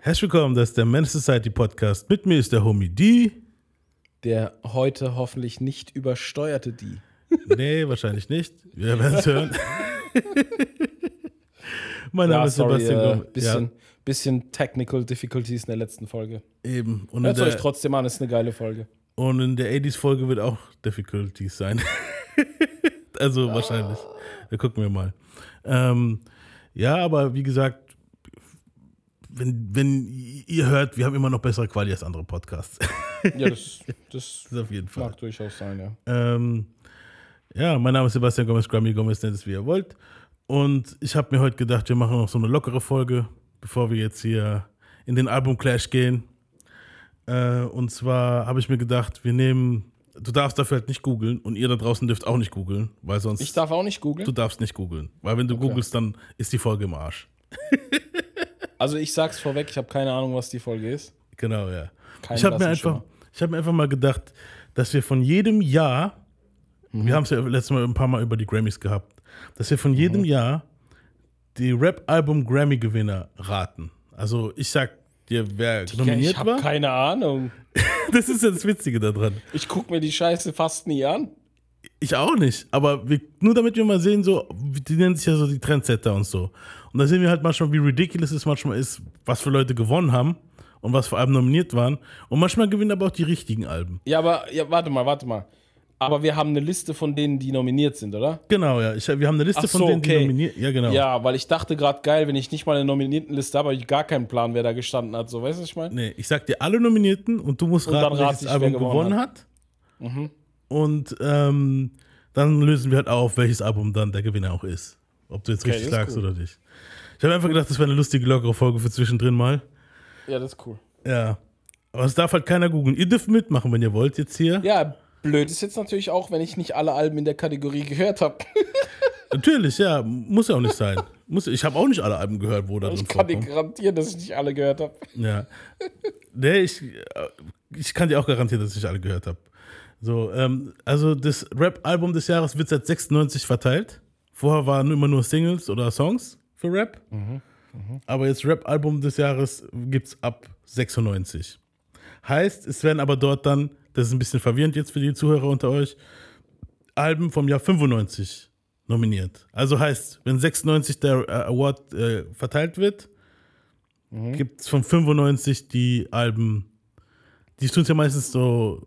Herzlich willkommen, das ist der Man Society Podcast. Mit mir ist der Homie D. Der heute hoffentlich nicht übersteuerte D. Nee, wahrscheinlich nicht. Wir werden es hören. mein Name Ja, ist sorry, Sebastian äh, bisschen, Ja, bisschen Technical Difficulties in der letzten Folge. eben. Und Hört euch trotzdem an, ist eine geile Folge. und in der 80s-Folge wird auch Difficulties sein. also wahrscheinlich. Da gucken wir mal. Ähm, ja, aber wie gesagt, wenn, wenn ihr hört, wir haben immer noch bessere Quali als andere Podcasts. Ja, das, das das auf jeden Fall. mag durchaus sein, ja. Ähm, ja, mein Name ist Sebastian Gomez, Grammy Gomez, nennt es wie ihr wollt. Und ich habe mir heute gedacht, wir machen noch so eine lockere Folge, bevor wir jetzt hier in den Album-Clash gehen. Äh, und zwar habe ich mir gedacht, wir nehmen, du darfst dafür halt nicht googeln und ihr da draußen dürft auch nicht googeln, weil sonst. Ich darf auch nicht du googeln. darfst nicht googeln, weil wenn du googelst, dann ist die Folge im Arsch. Also ich sag's vorweg, ich habe keine Ahnung, was die Folge ist. Genau, ja. Kein ich habe mir, einfach, ich hab mir einfach mal gedacht, dass wir von jedem Jahr, Mhm. wir haben es ja letztes Mal ein paar Mal über die Grammys gehabt, dass wir von Mhm. jedem Jahr die Rap-Album-Grammy-Gewinner raten. Also ich sag dir, wer nominiert ich habe war. keine Ahnung. Das ist ja das Witzige daran. Ich guck mir die Scheiße fast nie an. Ich auch nicht, aber wir, nur damit wir mal sehen, so, die nennen sich ja so die Trendsetter und so. Und da sehen wir halt manchmal, wie ridiculous es manchmal ist, was für Leute gewonnen haben und was für Alben nominiert waren. Und manchmal gewinnen aber auch die richtigen Alben. Ja, aber ja, warte mal, warte mal. Aber wir haben eine Liste von denen, die nominiert sind, oder? Genau, ja. Ich, wir haben eine Liste Ach von so, denen, die okay. nominiert. Ja, genau. Ja, weil ich dachte gerade geil, wenn ich nicht mal eine Nominiertenliste habe, habe ich gar keinen Plan, wer da gestanden hat. So, weißt du, was ich meine? Nee, ich sag dir alle Nominierten und du musst Und raten, rate welches ich, Album wer gewonnen gewonnen hat. Und ähm, dann lösen wir halt auf, welches Album dann der Gewinner auch ist. Ob du jetzt Okay, richtig sagst cool. oder nicht. Ich habe einfach gedacht, das wäre eine lustige, lockere Folge für zwischendrin mal. Ja, das ist cool. Ja. Aber es darf halt keiner googeln. Ihr dürft mitmachen, wenn ihr wollt, jetzt hier. Ja, blöd ist jetzt natürlich auch, wenn ich nicht alle Alben in der Kategorie gehört habe. Natürlich, ja. Muss ja auch nicht sein. Muss, ich habe auch nicht alle Alben gehört, wo da drin Ich kann dir garantieren, dass ich nicht alle gehört habe. Ja. Nee, ich, ich kann dir auch garantieren, dass ich alle gehört habe. So, ähm, also das Rap-Album des Jahres wird seit 96 verteilt. Vorher waren immer nur Singles oder Songs für Rap. Aber jetzt Rap-Album des Jahres gibt's ab 96. Heißt, es werden aber dort dann, das ist ein bisschen verwirrend jetzt für die Zuhörer unter euch, Alben vom Jahr 95 nominiert. Also heißt, wenn 96 der äh, Award äh, verteilt wird, gibt es von 95 die Alben, die tun es ja meistens so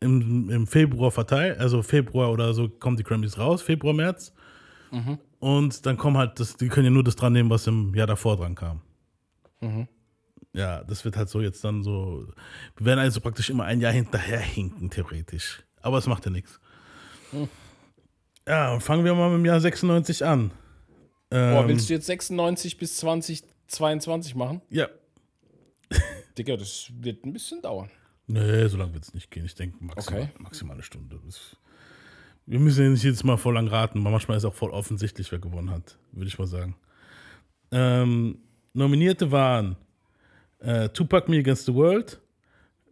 im, im Februar verteilt, also Februar oder so kommen die Grammys raus, Februar, März. Und dann kommen halt, das, die können ja nur das dran nehmen, was im Jahr davor dran kam. Ja, das wird halt so jetzt dann so, wir werden also praktisch immer ein Jahr hinterherhinken, theoretisch. Aber es macht ja nichts. Ja, und fangen wir mal mit dem Jahr 96 an. Boah, Ähm, willst du jetzt 96 bis 2022 machen? Ja. Digga, das wird ein bisschen dauern. Nee, so lange wird es nicht gehen. Ich denke maximal, Okay. maximal eine Stunde. Das, wir müssen ja nicht jedes Mal voll lang raten, manchmal ist auch voll offensichtlich, wer gewonnen hat, würde ich mal sagen. Ähm, Nominierte waren äh, Tupac Me Against the World,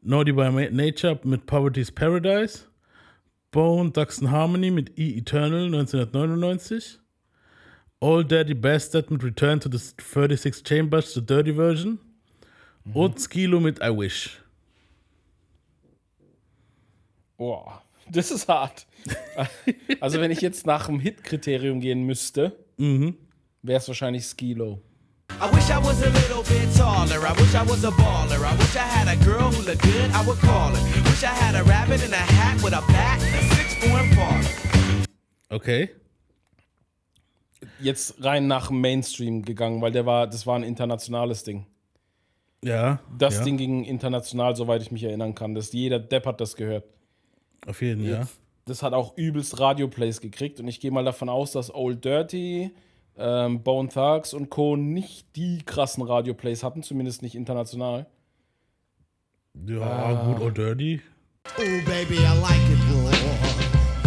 Naughty by Nature mit Poverty's Paradise, Bone Duxton Harmony mit E Eternal 1999, Old Daddy Bastard mit Return to the 36 Chambers, The Dirty Version und Skilo mit I Wish. Boah, das ist hart. also, wenn ich jetzt nach dem Hit-Kriterium gehen müsste, wäre es wahrscheinlich Skilo. I wish I was a little bit taller. I wish I was a baller. I wish I had a girl who looked good, I would call her. Wish I had a rabbit in a hat with a bat and a six four parlor. Okay. Jetzt rein nach dem Mainstream gegangen, weil der war, das war ein internationales Ding. Ja. Das ja, Ding ging international, soweit ich mich erinnern kann. Das, jeder Depp hat das gehört. Auf jeden Fall, ja. Das hat auch übelst Radio-Plays gekriegt und ich gehe mal davon aus, dass Old Dirty, ähm, Bone Thugs und Co. nicht die krassen Radio-Plays hatten, zumindest nicht international. Ja, gut, Old Dirty. Ooh, baby, I like it raw.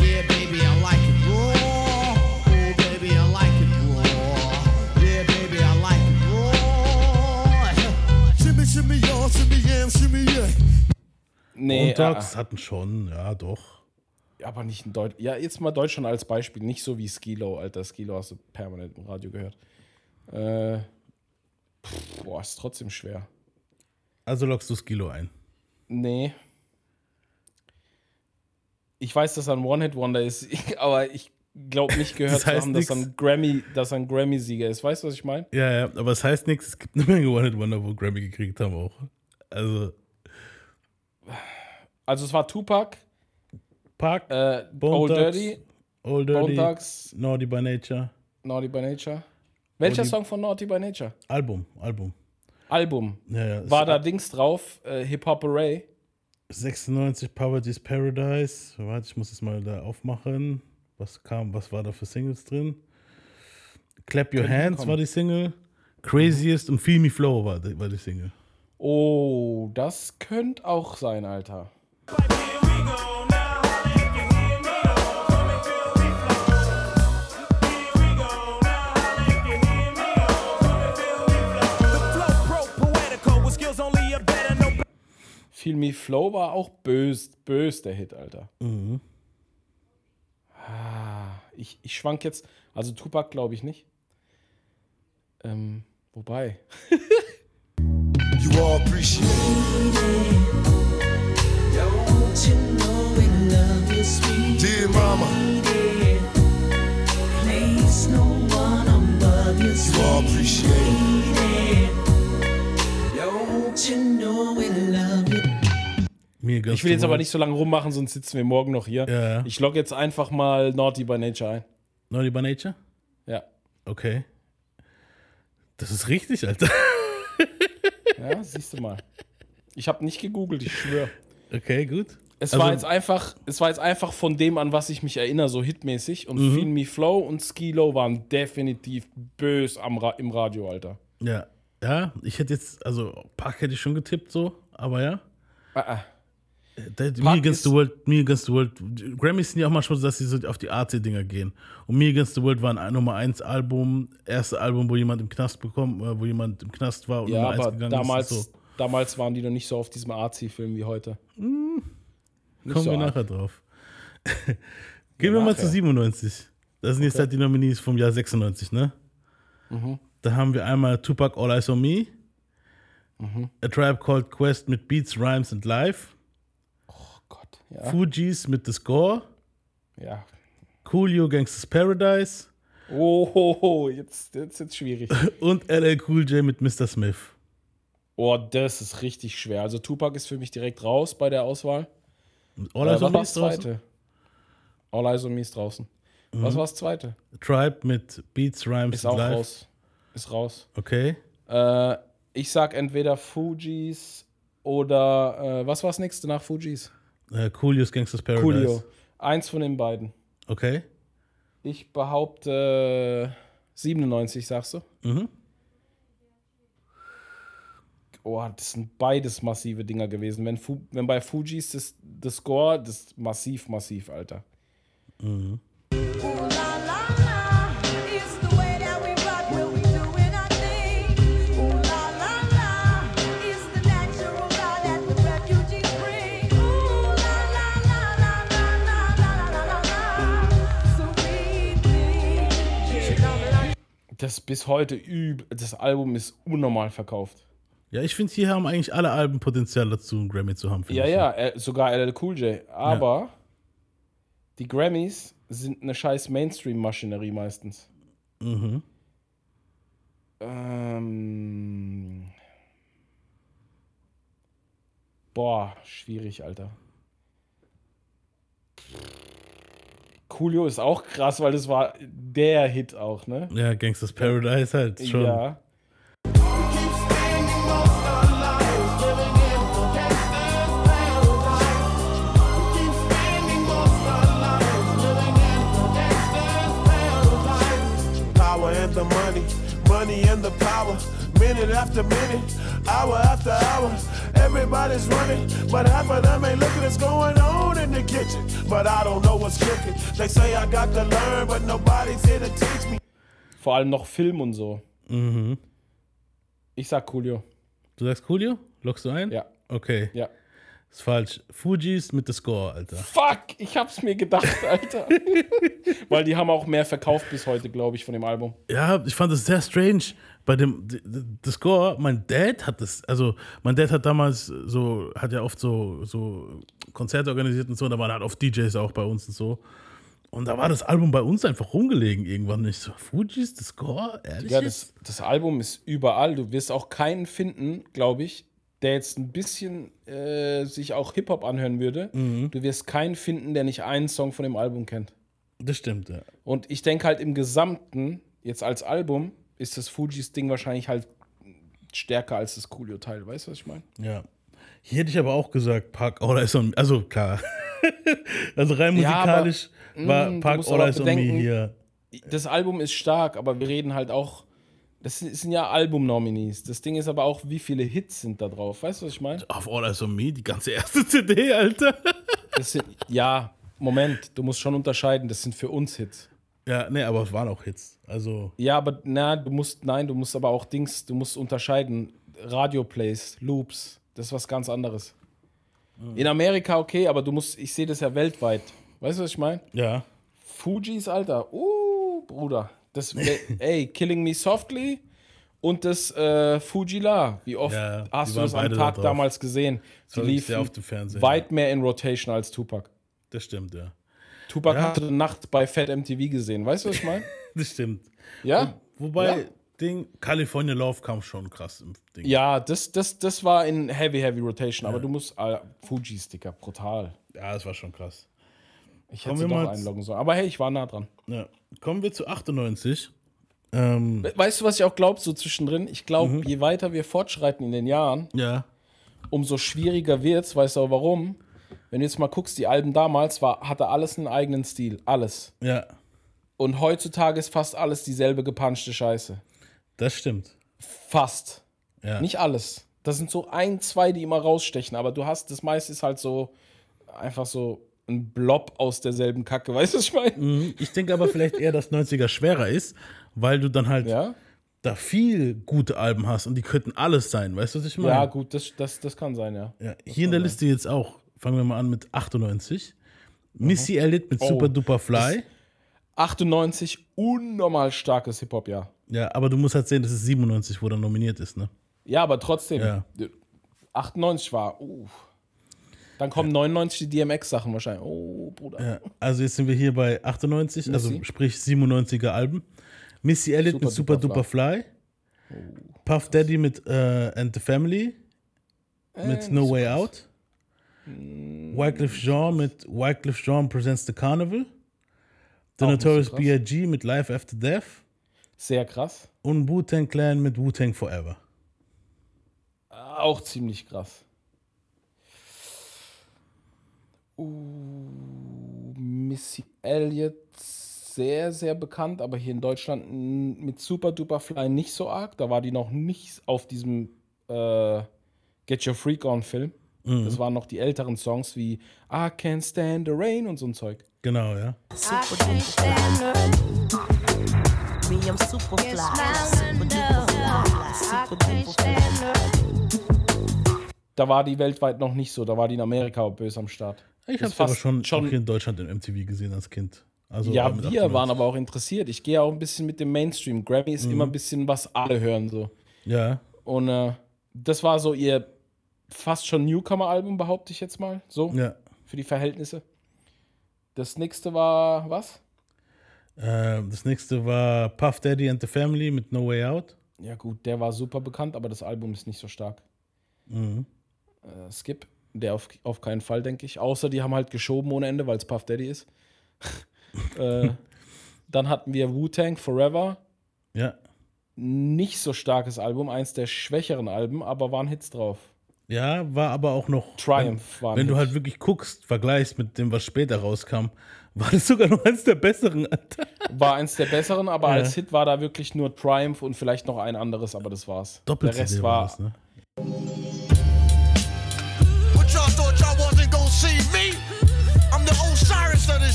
Yeah, baby, I like it raw. Ooh, baby, I like it raw. Yeah, baby, I like it raw. Shimmy, y'all, shimmy, yeah, shimmy, yeah. Nee, Montags hatten schon, ja, doch. äh, aber nicht in Deutschland. Ja, jetzt mal Deutschland als Beispiel. Nicht so wie Skilo, Alter. Skilo hast du permanent im Radio gehört. Äh, pff, boah, ist trotzdem schwer. Also lockst du Skilo ein. Nee. Ich weiß, dass er ein One-Hit-Wonder ist, aber ich glaube nicht gehört Das zu heißt haben, dass er ein Grammy, dass er ein Grammy-Sieger ist. Weißt du, was ich meine? Ja, ja, aber es heißt nichts. Es gibt eine Menge One-Hit-Wonder, wo Grammy gekriegt haben auch. Also, Also es war Tupac, Park, äh, Old Dirty, Old Dirty, Thugs, Naughty by Nature. Naughty by Nature. Welcher die- Song von Naughty by Nature? Album, Album. Album. Ja, ja. War da Dings drauf? Äh, Hip Hop Array. 96 Poverty's Paradise. Warte, ich muss es mal da aufmachen. Was kam, was war da für Singles drin? Clap Your Könnten Hands war die Single. Craziest und Feel Me Flow war die, war die Single. Oh, das könnte auch sein, Alter. Flow pro poetical with skills only a better no Feel Me Flow war auch bös, bös der Hit, Alter. Ah, ich, ich schwank jetzt, also Tupac glaube ich nicht. Ähm, wobei. You all appreciate it. Dear mama? Place no one above you, you all appreciate it. Don't you know we love you? Me Against Ich will jetzt aber nicht so lange rummachen, sonst sitzen wir morgen noch hier. Ja, ja. Ich logge jetzt einfach mal Naughty by Nature ein. Naughty by Nature? Ja. Okay. Das ist richtig, Alter. Ja, siehst du mal. Ich habe nicht gegoogelt, ich schwöre. Okay, gut. Es Also- war jetzt einfach, es war jetzt einfach von dem, an was ich mich erinnere, so hitmäßig. Und Feel Me Flow und Skilo waren definitiv bös am Ra im Radio, Alter. Ja. Ja, ich hätte jetzt, also Park hätte ich schon getippt so, aber ja. Ah, ah. Da, Me Against the World, Me Against the World. Grammys sind ja auch manchmal so, dass sie so auf die AC-Dinger gehen. Und Me Against the World war ein Nummer 1 Album, erste Album, wo jemand im Knast bekommen, äh, wo jemand im Knast war und Ja, Nummer 1 aber gegangen damals, ist. So. damals waren die noch nicht so auf diesem AC-Film wie heute. Nicht Kommen so wir arg. nachher drauf. Gehen wir mal nachher. zu 97. Das sind jetzt halt die Nominees vom Jahr 96, ne? Mhm. Da haben wir einmal Tupac All Eyes on Me, Mhm. A Tribe Called Quest mit Beats, Rhymes and Life, Oh Gott, ja. Fugees mit The Score, ja. Coolio Gangsters Paradise Oh, ho, ho, jetzt, jetzt jetzt schwierig. und LL Cool J mit Mr. Smith. Oh, das ist richtig schwer. Also Tupac ist für mich direkt raus bei der Auswahl. All Äh, Eyes was on Me ist draußen. zweite? All Eyes on Me ist draußen. Was war das zweite? Tribe mit Beats, Rhymes Ist auch Life. raus. Ist raus. Okay. Äh, ich sag entweder Fujis oder äh, was war das nächste nach Fujis? Äh, Coolio's Gangsters Paradise. Coolio. Eins von den beiden. Okay. Ich behaupte äh, 97, sagst du? Mhm oh, das sind beides massive Dinger gewesen. Wenn, Fu wenn bei Fujis das, das Score, das ist massiv, massiv, Alter. Mhm. Das bis heute übel. das Album ist unnormal verkauft. Ja, ich finde, hier haben eigentlich alle Alben Potenzial dazu, einen Grammy zu haben. Ja, ja, äh, sogar LL Cool J. Aber die Grammys sind eine scheiß Mainstream-Maschinerie meistens. Mhm. Ähm. Boah, schwierig, Alter. Coolio ist auch krass, weil das war der Hit auch, ne? Ja, Gangsters Paradise halt schon. Ja. Minute after minute, hour after hour. Everybody's running, but half of them ain't looking what's going on in the kitchen. But I don't know what's cooking. They say I got to learn, but nobody's here to teach me. Vor allem noch Film und so. Mhm. Ich sag Coolio. Du sagst Coolio? Lockst du ein? Ja. Okay. Ja. Ist falsch. Fujis mit The Score, Alter. Fuck, ich hab's mir gedacht, Alter. Weil die haben auch mehr verkauft bis heute, glaube ich, von dem Album. Ja, ich fand es sehr strange. Bei dem The- Score, mein Dad hat das, also mein Dad hat damals so, hat ja oft so, so Konzerte organisiert und so, und da waren halt oft DJs auch bei uns und so. Und da war das Album bei uns einfach rumgelegen irgendwann nicht so. Fujis, The Score? Ehrlich? Ja, das, das Album ist überall. Du wirst auch keinen finden, glaube ich, der jetzt ein bisschen äh, sich auch Hip-Hop anhören würde. Mhm. Du wirst keinen finden, der nicht einen Song von dem Album kennt. das stimmt, ja. Und ich denke halt im Gesamten, jetzt als Album, ist das Fujis Ding wahrscheinlich halt stärker als das Coolio-Teil. Weißt du, was ich meine? Ja. Hier hätte ich aber auch gesagt, Park Order is on me. Also klar. also rein Ja, aber, musikalisch war mm, Park Order is on me hier. Das Album ist stark, aber wir reden halt auch. Das sind ja Album-Nominees. Das Ding ist aber auch, wie viele Hits sind da drauf. Weißt du, was ich meine? Auf Order is on me, die ganze erste CD, Alter. Sind, ja, Moment, du musst schon unterscheiden. Das sind für uns Hits. Ja, nee, aber es waren auch Hits. Also, Ja, aber na, du musst, nein, du musst aber auch Dings, du musst unterscheiden. Radioplays, Loops, das ist was ganz anderes. In Amerika okay, aber du musst, ich sehe das ja weltweit. Weißt du, was ich meine? ja. Fujis, Alter. Uh, Bruder. Das, ey, Killing Me Softly und das äh, Fujila. Wie oft Ja, hast du das am da Tag drauf. damals gesehen? Die liefen oft im Fernsehen, weit mehr in Rotation als Tupac. Das stimmt, ja. Tupac Ja. hatte eine Nacht bei Fat MTV gesehen. Weißt du, was ich meine? Das stimmt. Ja? Wobei, Ja. Ding, California Love kam schon krass im Ding. Ja, das, das, das war in Heavy, Heavy Rotation, aber du musst äh, Fuji-Sticker, brutal. Ja, das war schon krass. Ich Kommen hätte sie wir doch mal- einloggen sollen. Aber hey, ich war nah dran. Ja. Kommen wir zu 98. Ähm, We- Weißt du, was ich auch glaube, so zwischendrin? Ich glaube, Mhm. je weiter wir fortschreiten in den Jahren, ja. umso schwieriger wird's. Weißt du auch warum? Wenn du jetzt mal guckst, die Alben damals war, hatte alles einen eigenen Stil. Alles. Ja, Und heutzutage ist fast alles dieselbe gepanschte Scheiße. das stimmt. Fast. Ja. Nicht alles. Das sind so ein, zwei, die immer rausstechen, aber du hast, das meiste ist halt so einfach so ein Blob aus derselben Kacke. Weißt du, was ich meine? Mhm. Ich denke aber vielleicht eher, dass 90er schwerer ist, weil du dann halt Ja? da viel gute Alben hast und die könnten alles sein. Weißt du, was ich meine? Ja, gut, das, das, das kann sein, ja. Ja, hier in der Liste jetzt auch, fangen wir mal an mit 98. Missy Elliott mit Super Oh, Duper Fly. 98, unnormal starkes Hip-Hop-Jahr. Ja, aber du musst halt sehen, das ist 97, wo er nominiert ist, ne? Ja, aber trotzdem. Ja. 98 war, uh. Dann kommen 99 die DMX-Sachen wahrscheinlich. Oh, Bruder. Ja, also jetzt sind wir hier bei 98, also Missy. sprich 97er Alben. Missy Elliott Super mit Super Duper Duper Fly. Puff Daddy mit äh, And the Family. Mit No Way Out. Wycliffe Jean mit Wycliffe Jean Presents the Carnival. The Auch Notorious krass. B.I.G. mit Life After Death. Sehr krass. Und Wu-Tang Clan mit Wu-Tang Forever. Auch ziemlich krass. Uh, Missy Elliott, sehr, sehr bekannt, aber hier in Deutschland mit Super Duper Fly nicht so arg. Da war die noch nicht auf diesem äh, Get Your Freak On Film. Das waren noch die älteren Songs wie I Can't Stand the Rain und so ein Zeug. Genau, ja. Super duper fly. Me, I'm super fly. Super duper fly. Super duper fly. Da war die weltweit noch nicht so, da war die in Amerika böse am Start. Ich habe aber fast schon, schon- in Deutschland im MTV gesehen als Kind. Also Ja, wir 98. waren aber auch interessiert. Ich gehe auch ein bisschen mit dem Mainstream. Grammy ist immer ein bisschen, was alle hören so. Ja, Und äh, das war so ihr fast schon Newcomer-Album, behaupte ich jetzt mal. So, ja. für die Verhältnisse. Das nächste war was? Äh, das nächste war Puff Daddy and the Family mit No Way Out. Ja, gut, der war super bekannt, aber das Album ist nicht so stark. Mhm. Äh, Skip, der auf, auf keinen Fall, denke ich. Außer die haben halt geschoben ohne Ende, weil es Puff Daddy ist. äh, dann hatten wir Wu-Tang Forever. Ja. Nicht so starkes Album, eins der schwächeren Alben, aber waren Hits drauf. Ja, war aber auch noch. Triumph war Wenn, wenn du halt wirklich guckst, vergleichst mit dem, was später rauskam, war das sogar noch eins der besseren. War eins der besseren, aber Ja. als Hit war da wirklich nur Triumph und vielleicht noch ein anderes, aber das war's. Doppelt der Rest war. das, ne?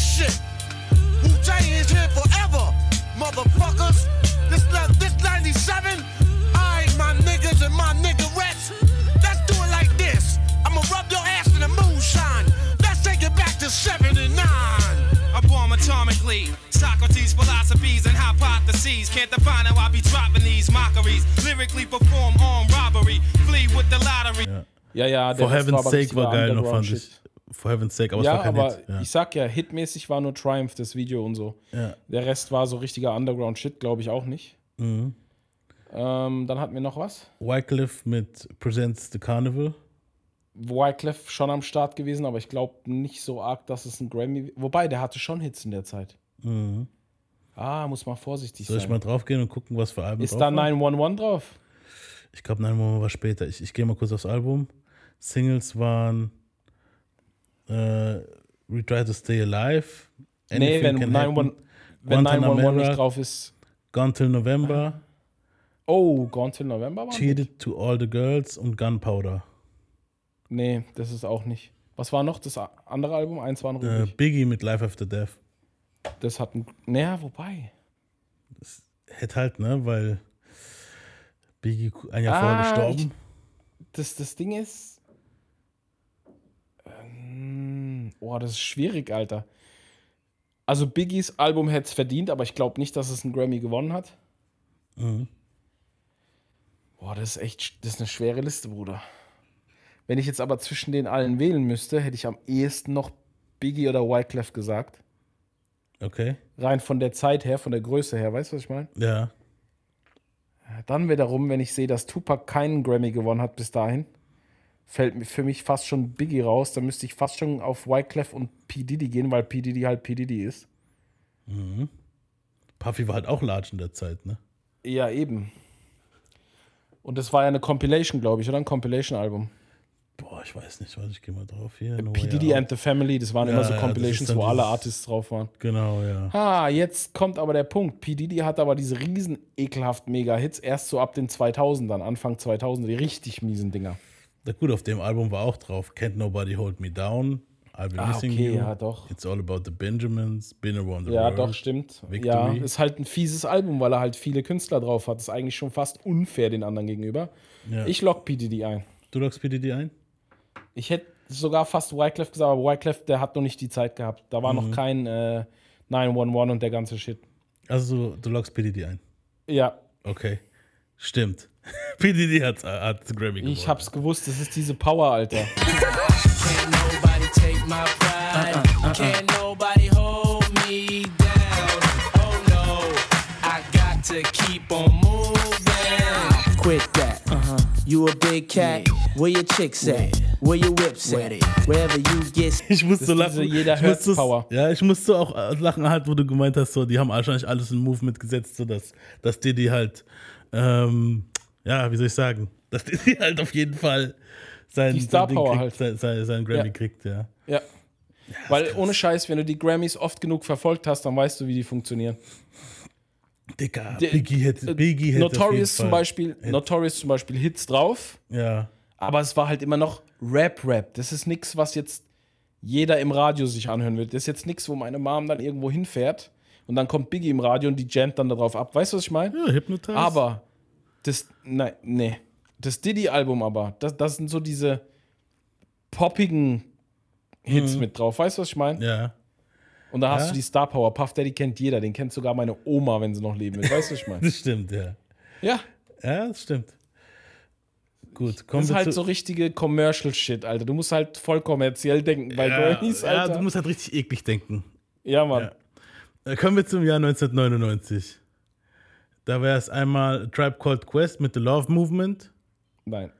shit. Wu Tang is here forever, motherfuckers. This this 97. I ain't my niggas and my niggerettes. Let's do it like this. I'ma rub your ass in the moonshine. Let's take it back to 79. I bomb atomically. Socrates' philosophies and hypotheses. Can't define how I be dropping these mockeries. Lyrically perform on robbery. Flee with the lottery. Yeah, ja, ja For heaven's sake war geil noch, fand ich. For Heaven's Sake, aber es war Ja, kein aber Hit. Ja. ich sag ja, hitmäßig war nur Triumph das Video und so. Ja. Der Rest war so richtiger Underground-Shit, glaube ich auch nicht. Mhm. Ähm, dann hatten wir noch was. Wycliffe mit Presents the Carnival. Wyclef schon am Start gewesen, aber ich glaube nicht so arg, dass es ein Grammy. Wobei, der hatte schon Hits in der Zeit. Mhm. Ah, muss man vorsichtig Soll ich sein. mal draufgehen und gucken, was für Alben Ist drauf da waren? 911 drauf? Ich glaube, nein, Moment war später. Ich, ich gehe mal kurz aufs Album. Singles waren äh, We Try to Stay Alive. nee, wenn, Can 911 Happen, wenn 911 Guantanamera, nicht drauf ist. Gone Till November, Oh, Gone Till November war? Cheated to All the Girls und Gunpowder. Nee, das ist auch nicht. Was war noch das andere Album? Eins war noch Äh. Biggie mit Life After Death. Das hat ein. Naja, wobei. Hätte halt, ne, weil Biggie ein Jahr Ah, vorher gestorben. Das, das Ding ist. Ähm, oh, das ist schwierig, Alter. Also Biggies Album hätte es verdient, aber ich glaube nicht, dass es einen Grammy gewonnen hat. Mhm. Boah, das ist echt, das ist eine schwere Liste, Bruder. Wenn ich jetzt aber zwischen den allen wählen müsste, hätte ich am ehesten noch Biggie oder Wyclef gesagt. Okay. Rein von der Zeit her, von der Größe her, weißt du, was ich meine? Ja. Dann wiederum, wenn ich sehe, dass Tupac keinen Grammy gewonnen hat bis dahin, fällt mir für mich fast schon Biggie raus. Da müsste ich fast schon auf Wyclef und P. Diddy gehen, weil P. Diddy halt P. Diddy ist. Mhm. Puffy war halt auch large in der Zeit, ne? Ja, eben. Und das war ja eine Compilation, glaube ich, oder? Ein Compilation-Album. Boah, ich weiß nicht, warte, ich gehe mal drauf hier. No P. Diddy and the Family, das waren Ja, immer so ja, Compilations, dann wo alle Artists drauf waren. Genau, ja. Ah, jetzt kommt aber der Punkt. P. Diddy hat aber diese riesen ekelhaft Mega-Hits erst so ab den 2000ern, Anfang 2000er, die richtig miesen Dinger. Na gut, auf dem Album war auch drauf Can't Nobody Hold Me Down, I'll Be Ah, Missing okay, You, ja, doch. It's All About the Benjamins, Been Around the Ja, World. doch, stimmt. Victory. Ja, ist halt ein fieses Album, weil er halt viele Künstler drauf hat. Ist eigentlich schon fast unfair den anderen gegenüber. Ja. Ich lock P. Diddy ein. Du lockst PDD ein? Ich hätte sogar fast Wyclef gesagt, aber Wyclef, der hat noch nicht die Zeit gehabt. Da war Mhm. noch kein äh, 911 und der ganze Shit. Also, du lockst PDD ein. Ja, Okay. Stimmt. PDD hat, hat den Grammy gewonnen. ich hab's gewusst, das ist diese Power, Alter. Can't nobody take my pride. Can't nobody hold me down. Oh no, I got to keep on moving. Quit that. Uh-huh. You a big cat. Where your chicks at? Where your whips at? Wherever you get. Ich musste so lachen. jeder ich musste, Power. Ja, ich musste auch äh, lachen, halt, wo du gemeint hast, so, die haben wahrscheinlich alles in Movement gesetzt, so dass, dass Diddy halt, ähm, ja, wie soll ich sagen, dass Diddy halt auf jeden Fall sein, Die Star Power kriegt, halt. sein, sein, sein Grammy Ja. kriegt, ja. Ja. Weil ohne Scheiß, wenn du die Grammys oft genug verfolgt hast, dann weißt du, wie die funktionieren. Dicker, Der- Biggie hätte, Biggie hätte Notorious zum Beispiel, Notorious zum Beispiel Hits drauf, Ja, aber es war halt immer noch Rap-Rap. Das ist nichts, was jetzt jeder im Radio sich anhören will. Das ist jetzt nichts, wo meine Mom dann irgendwo hinfährt und dann kommt Biggie im Radio und die jammt dann darauf ab. Weißt du, was ich meine? ja Hypnotize. Aber das, nein, nee. Das Diddy-Album aber, das, das sind so diese poppigen Hits mit drauf. Weißt du, was ich meine? Ja. Und da hast Ja. du die Star Power. Puff Daddy kennt jeder. Den kennt sogar meine Oma, wenn sie noch leben will. Weißt du, was ich meine? Das stimmt, ja. ja. Ja, das stimmt. Gut, Das kommen ist wir halt so richtige Commercial-Shit, Alter. Du musst halt voll kommerziell denken bei ja, ja, Alter. du musst halt richtig eklig denken. Ja, Mann. Ja. Äh, Kommen wir zum Jahr 1999. Da wäre es einmal Tribe Called Quest mit The Love Movement, Nein.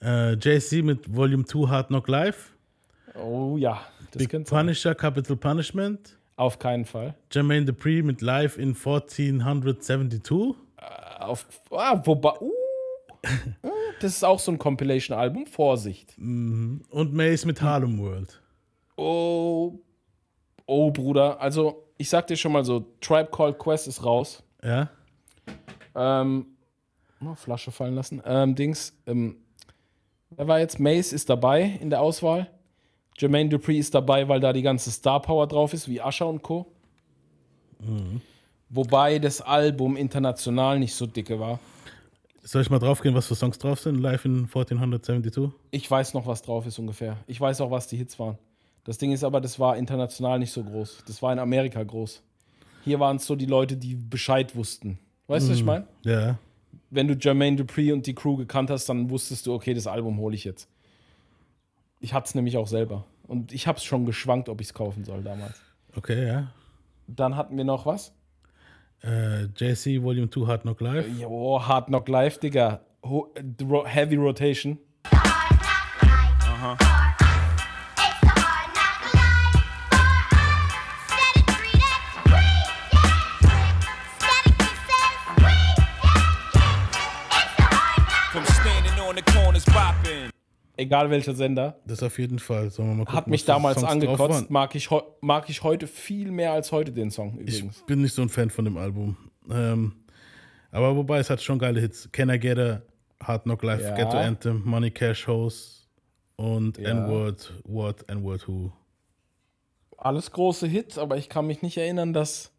äh, JC mit Volume 2 Hard Knock Live, Oh ja. Das Big könnte sein. Punisher Capital Punishment, Auf keinen Fall. Jermaine Dupri mit Live in 1472, Auf, ah, wobei. Uh, uh, das ist auch so ein Compilation-Album. Vorsicht. und Mace mit Harlem World. Oh. Oh, Bruder. Also, ich sag dir schon mal so: Tribe Called Quest ist raus. Ja? Ähm, oh, Flasche fallen lassen. Ähm, Dings, ähm, wer war jetzt? Mace ist dabei in der Auswahl. Jermaine Dupri ist dabei, weil da die ganze Star Power drauf ist, wie Usher und Co. Wobei das Album international nicht so dicke war. Soll ich mal draufgehen, was für Songs drauf sind? Live in 1472? Ich weiß noch, was drauf ist ungefähr. Ich weiß auch, was die Hits waren. Das Ding ist aber, das war international nicht so groß. Das war in Amerika groß. Hier waren es so die Leute, die Bescheid wussten. Weißt du, was ich meine? Ja. Wenn du Jermaine Dupri und die Crew gekannt hast, dann wusstest du, okay, das Album hole ich jetzt. Ich hatte es nämlich auch selber. Und ich habe es schon geschwankt, ob ich es kaufen soll damals. Okay, ja. Dann hatten wir noch was? Äh, JC Volume 2 Hard Knock Live. Jo, Hard Knock Live, Digga. Ho äh, Heavy Rotation. From Egal welcher Sender. Das auf jeden Fall. Sollen wir mal gucken, Hat mich damals angekotzt. Mag ich, mag ich heute viel mehr als heute den Song Ich übrigens. bin nicht so ein Fan von dem Album. Ähm, aber wobei, es hat schon geile Hits. Can I Get a Hard Knock Live, Ja. Ghetto Anthem, Money Cash Hose und Ja. N-Word, What, N-Word Who. Alles große Hits, aber ich kann mich nicht erinnern, dass.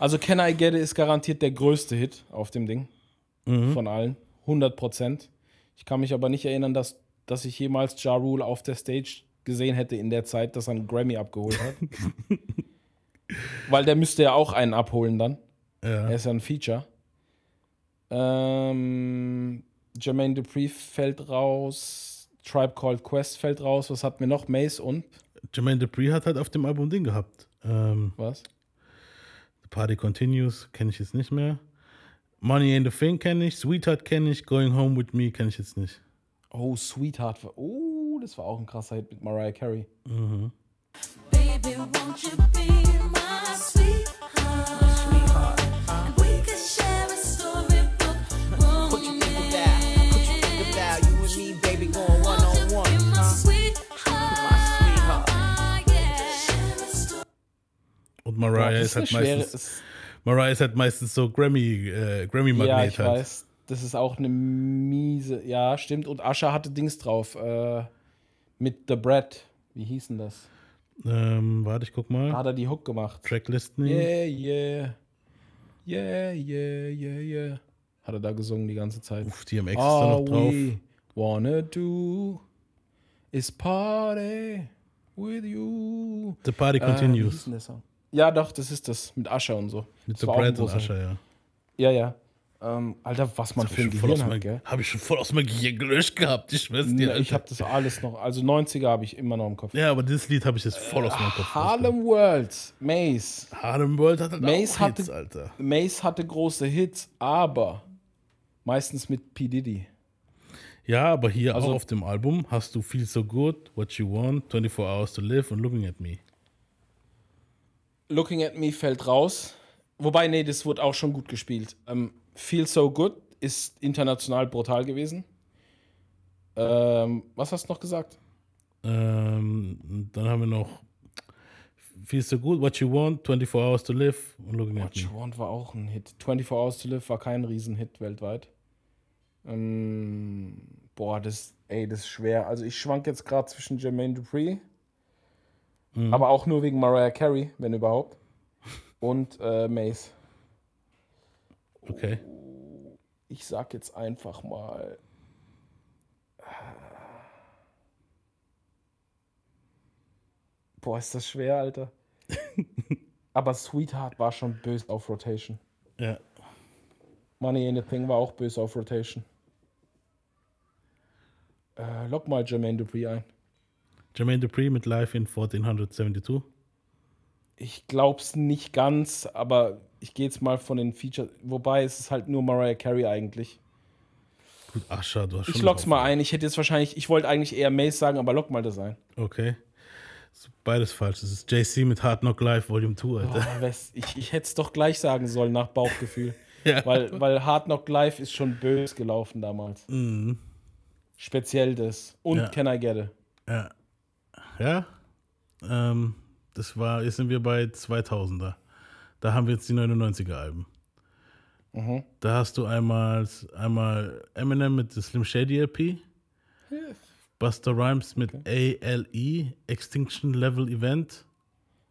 Also Can I Get It ist garantiert der größte Hit auf dem Ding. Von allen. 100 Prozent. Ich kann mich aber nicht erinnern, dass, dass ich jemals Ja Rule auf der Stage gesehen hätte in der Zeit, dass er einen Grammy abgeholt hat. Weil der müsste ja auch einen abholen dann. Ja. Er ist ja ein Feature. Ähm, Jermaine Dupri fällt raus. Tribe Called Quest fällt raus. Was hatten wir noch? Mace und Jermaine Dupri hat halt auf dem Album Ding gehabt. Ähm, was? The Party Continues kenne ich jetzt nicht mehr. Money Ain't a Thing kenne ich. Sweetheart kenne ich. Going Home With Me kenne ich jetzt nicht. Oh, Sweetheart. war- Oh, das war auch ein krasser Hit mit Mariah Carey. Baby, won't you be my sweetheart? And we could share a storybook. What you think of that? What you think you and me, baby, going one on one? Be my Huh? sweetheart. My sweetheart. Yeah. Und Mariah ist halt schwere- meistens, ist- Mariah ist halt meistens so Grammy, äh, Grammy-Magnet Ja, ich halt. weiß. Das ist auch eine miese. Ja, stimmt. Und Asha hatte Dings drauf. Äh, mit The Bread. Wie hieß denn das? Ähm, warte, ich guck Da mal. hat er die Hook gemacht. Tracklisten. Yeah, yeah. Yeah, yeah, yeah, yeah. Hat er da gesungen die ganze Zeit. Uff, DMX ist da noch drauf. wanna do is party with you. The Party Äh, Continues. Song? Ja, doch, das ist das. Mit Ascher und so. Mit Das The Brad und Usher, ja. Ja, ja. Ähm, Alter, was man für ein Gehirn hat, mein, gell? hab ich schon voll aus meinem Gehirn gelöscht gehabt, ich schwör's dir. Ne, ich habe das alles noch. Also 90er habe ich immer noch im Kopf. ja, aber dieses Lied habe ich jetzt voll aus meinem Kopf. Harlem World, Mace. Harlem World hat halt Mace auch hatte- Hits, Alter. Mace hatte große Hits, aber meistens mit P. Diddy. Ja, aber hier Also- auch auf dem Album hast du Feel So Good, What You Want, 24 Hours to Live und Looking at Me. Looking at Me fällt raus. Wobei, nee, das wurde auch schon gut gespielt. Ähm, Feel So Good ist international brutal gewesen. Ähm, was hast du noch gesagt? Ähm, dann haben wir noch Feel So Good, What You Want, 24 Hours to Live und Looking What at Me. You Want war auch ein Hit. 24 Hours to Live war kein Riesenhit weltweit. Ähm, boah, das, ey, das ist schwer. Also ich schwank jetzt gerade zwischen Jermaine Dupri, aber auch nur wegen Mariah Carey, wenn überhaupt, und äh, Mace. Okay. Ich sag jetzt einfach mal. Boah, ist das schwer, Alter. Aber Sweetheart war schon böse auf Rotation. Ja. Money in a Thing war auch böse auf Rotation. Äh, lock mal Jermaine Dupri ein. Jermaine Dupri mit Live in 1472. Ich glaub's nicht ganz, aber ich gehe jetzt mal von den Features. Wobei es ist halt nur Mariah Carey eigentlich. Gut, Ascha, du hast schon. Ich lock's mal ein. Ich hätte jetzt wahrscheinlich, ich wollte eigentlich eher Mace sagen, aber lock mal das ein. Okay. Beides falsch. Das ist JC mit Hard Knock Live Volume 2, Alter. Oh, ich ich hätte es doch gleich sagen sollen nach Bauchgefühl. Ja. Weil, weil Hard Knock Live ist schon böse gelaufen damals. Speziell das. Und Mhm. Ja. Can I Get It? Ja. Ja. Ähm, das war, jetzt sind wir bei 2000er. Da haben wir jetzt die 99er Alben. Mhm. Da hast du einmal, einmal Eminem mit der Slim Shady LP. Buster Rhymes mit ALE, Extinction Level Event,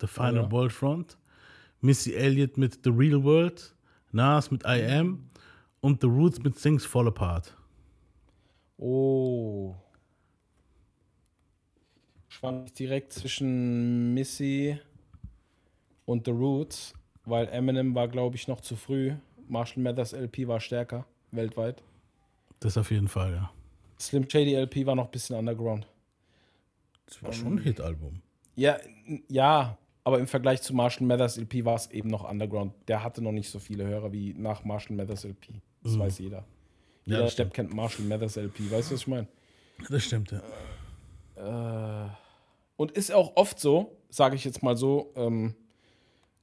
The Final ja. Bold Front. Missy Elliott mit The Real World. Nas mit I Am. Und The Roots mit Things Fall Apart. Oh. Schwank ich direkt zwischen Missy und The Roots, weil Eminem war, glaube ich, noch zu früh, Marshall Mathers LP war stärker, weltweit. Das auf jeden Fall, ja. Slim Shady LP war noch ein bisschen underground. Das war schon ein Hit-Album. Ja, ja, aber im Vergleich zu Marshall Mathers LP war es eben noch underground. Der hatte noch nicht so viele Hörer wie nach Marshall Mathers LP. Das weiß jeder. Jeder das Depp kennt Marshall Mathers LP. Weißt du, was ich meine? Das stimmt, ja. Und ist auch oft so, sage ich jetzt mal so, ähm,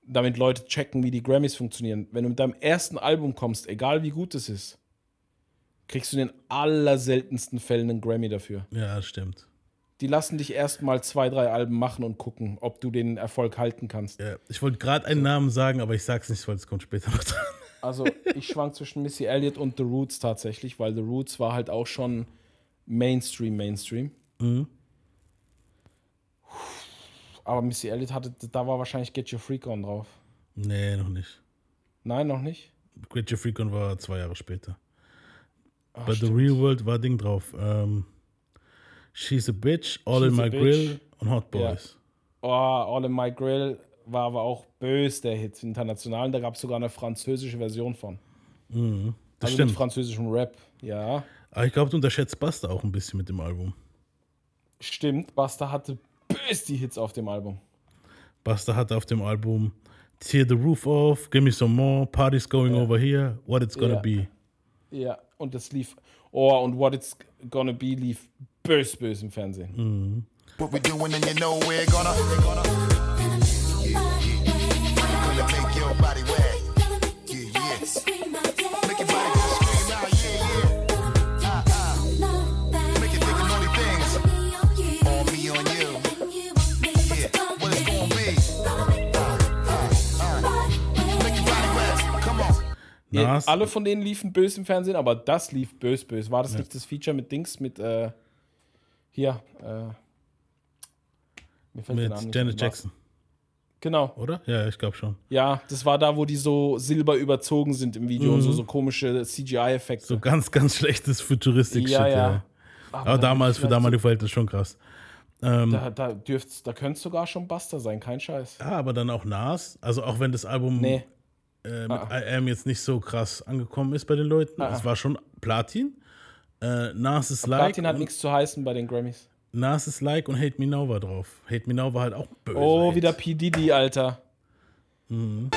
damit Leute checken, wie die Grammys funktionieren. Wenn du mit deinem ersten Album kommst, egal wie gut es ist, kriegst du in den allerseltensten Fällen einen Grammy dafür. Ja, stimmt. Die lassen dich erst mal zwei, drei Alben machen und gucken, ob du den Erfolg halten kannst. Ja, ich wollte gerade einen Namen sagen, aber ich sag's nicht, weil es kommt später noch dran. Also ich schwank zwischen Missy Elliott und The Roots tatsächlich, weil The Roots war halt auch schon Mainstream, Mainstream. Aber Missy Elliott hatte, da war wahrscheinlich Get Your Freak On drauf. Nee, noch nicht. Nein, noch nicht? Great Your Freak On war zwei Jahre später. Bei The stimmt. Real World war Ding drauf. Ähm, She's a Bitch, All in She's a My. Grill und Hot Ja. Boys. Oh, All in My Grill war aber auch bös, der Hit international. Da gab es sogar eine französische Version von. Das also stimmt. mit französischem Rap. Ja, Aber ich glaube, du unterschätzt Buster auch ein bisschen mit dem Album. stimmt. Basta hatte bös die Hits auf dem Album. Buster hatte auf dem Album Tear the Roof Off, Give Me Some More, Party's Going Ja. Over Here, What It's Gonna Ja. Be. Ja, und das lief. Oh, und What It's Gonna Be lief bös, bös im Fernsehen. What we doing and you know we're gonna, gonna, gonna Ja, Nas, alle von denen liefen bös im Fernsehen, aber das lief bös, bös. War das nicht das Feature mit Dings, mit, äh, hier, äh, mit Janet. Jackson, Genau. oder? Ja, ich glaube schon. Ja, das war da, wo die so silber überzogen sind im Video und so, so komische CGI-Effekte. So ganz, ganz schlechtes Futuristik-Shit. Ja, Ja, ja. Aber, da damals, für damalige Verhältnisse schon krass. Ähm, Da, da, dürft's, da könnte es sogar schon Buster sein, kein Scheiß. ja, aber dann auch Nas. Also auch wenn das Album Nee. Äh, mit Ah. I Am jetzt nicht so krass angekommen ist bei den Leuten. Ah. Es war schon Platin. Äh, Nas is Like. Platin hat nichts zu heißen bei den Grammys. Nas is Like und Hate Me Now war drauf. Hate Me Now war halt auch böse. Oh, wieder P. Diddy, Alter. You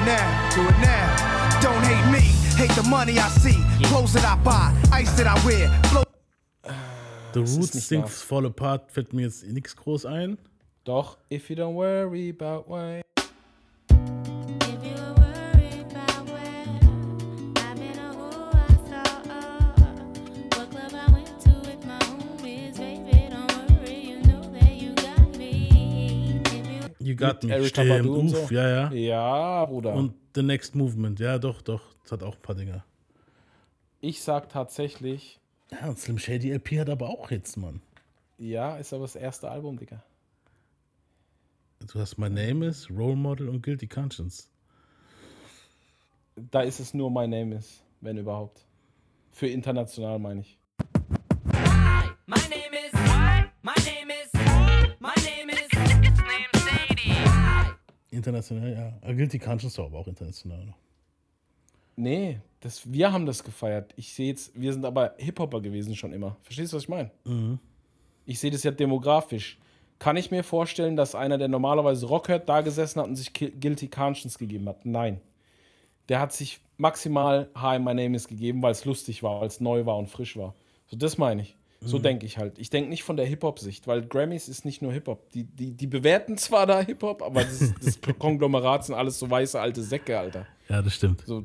it now. Do it now. Don't hate me. Hate the money I see. Clothes that I buy. Ice that I wear. Flow The Roots nicht Things Fall Apart fällt mir jetzt nichts groß ein. Doch, if you don't worry about why. You Got Mit Me. Erykah Stimmt. Badu und Uff, so. ja, ja. Ja, Bruder. Und The Next Movement. Ja, doch, doch. Das hat auch ein paar Dinger. ich sag tatsächlich, Ja, und Slim Shady LP hat aber auch Hits, Mann. ja, ist aber das erste Album, Digga. Du hast My Name is, Role Model und Guilty Conscience. Da ist es nur My Name is, wenn überhaupt. Für international meine ich. International, ja. Ah, Guilty Conscience war aber auch international noch. Nee, das, wir haben das gefeiert. Ich sehe jetzt, wir sind aber Hip-Hopper gewesen schon immer. Verstehst du, was ich meine? Ich sehe das ja demografisch. Kann ich mir vorstellen, dass einer, der normalerweise Rock hört, da gesessen hat und sich Guilty Conscience gegeben hat? Nein. Der hat sich maximal Hi, my name is gegeben, weil es lustig war, weil es neu war und frisch war. So, das meine ich. So denke ich halt. Ich denke nicht von der Hip-Hop-Sicht, weil Grammys ist nicht nur Hip-Hop. Die, die, die bewerten zwar da Hip-Hop, aber das, das Konglomerat sind alles so weiße alte Säcke, Alter. Ja, das stimmt. So,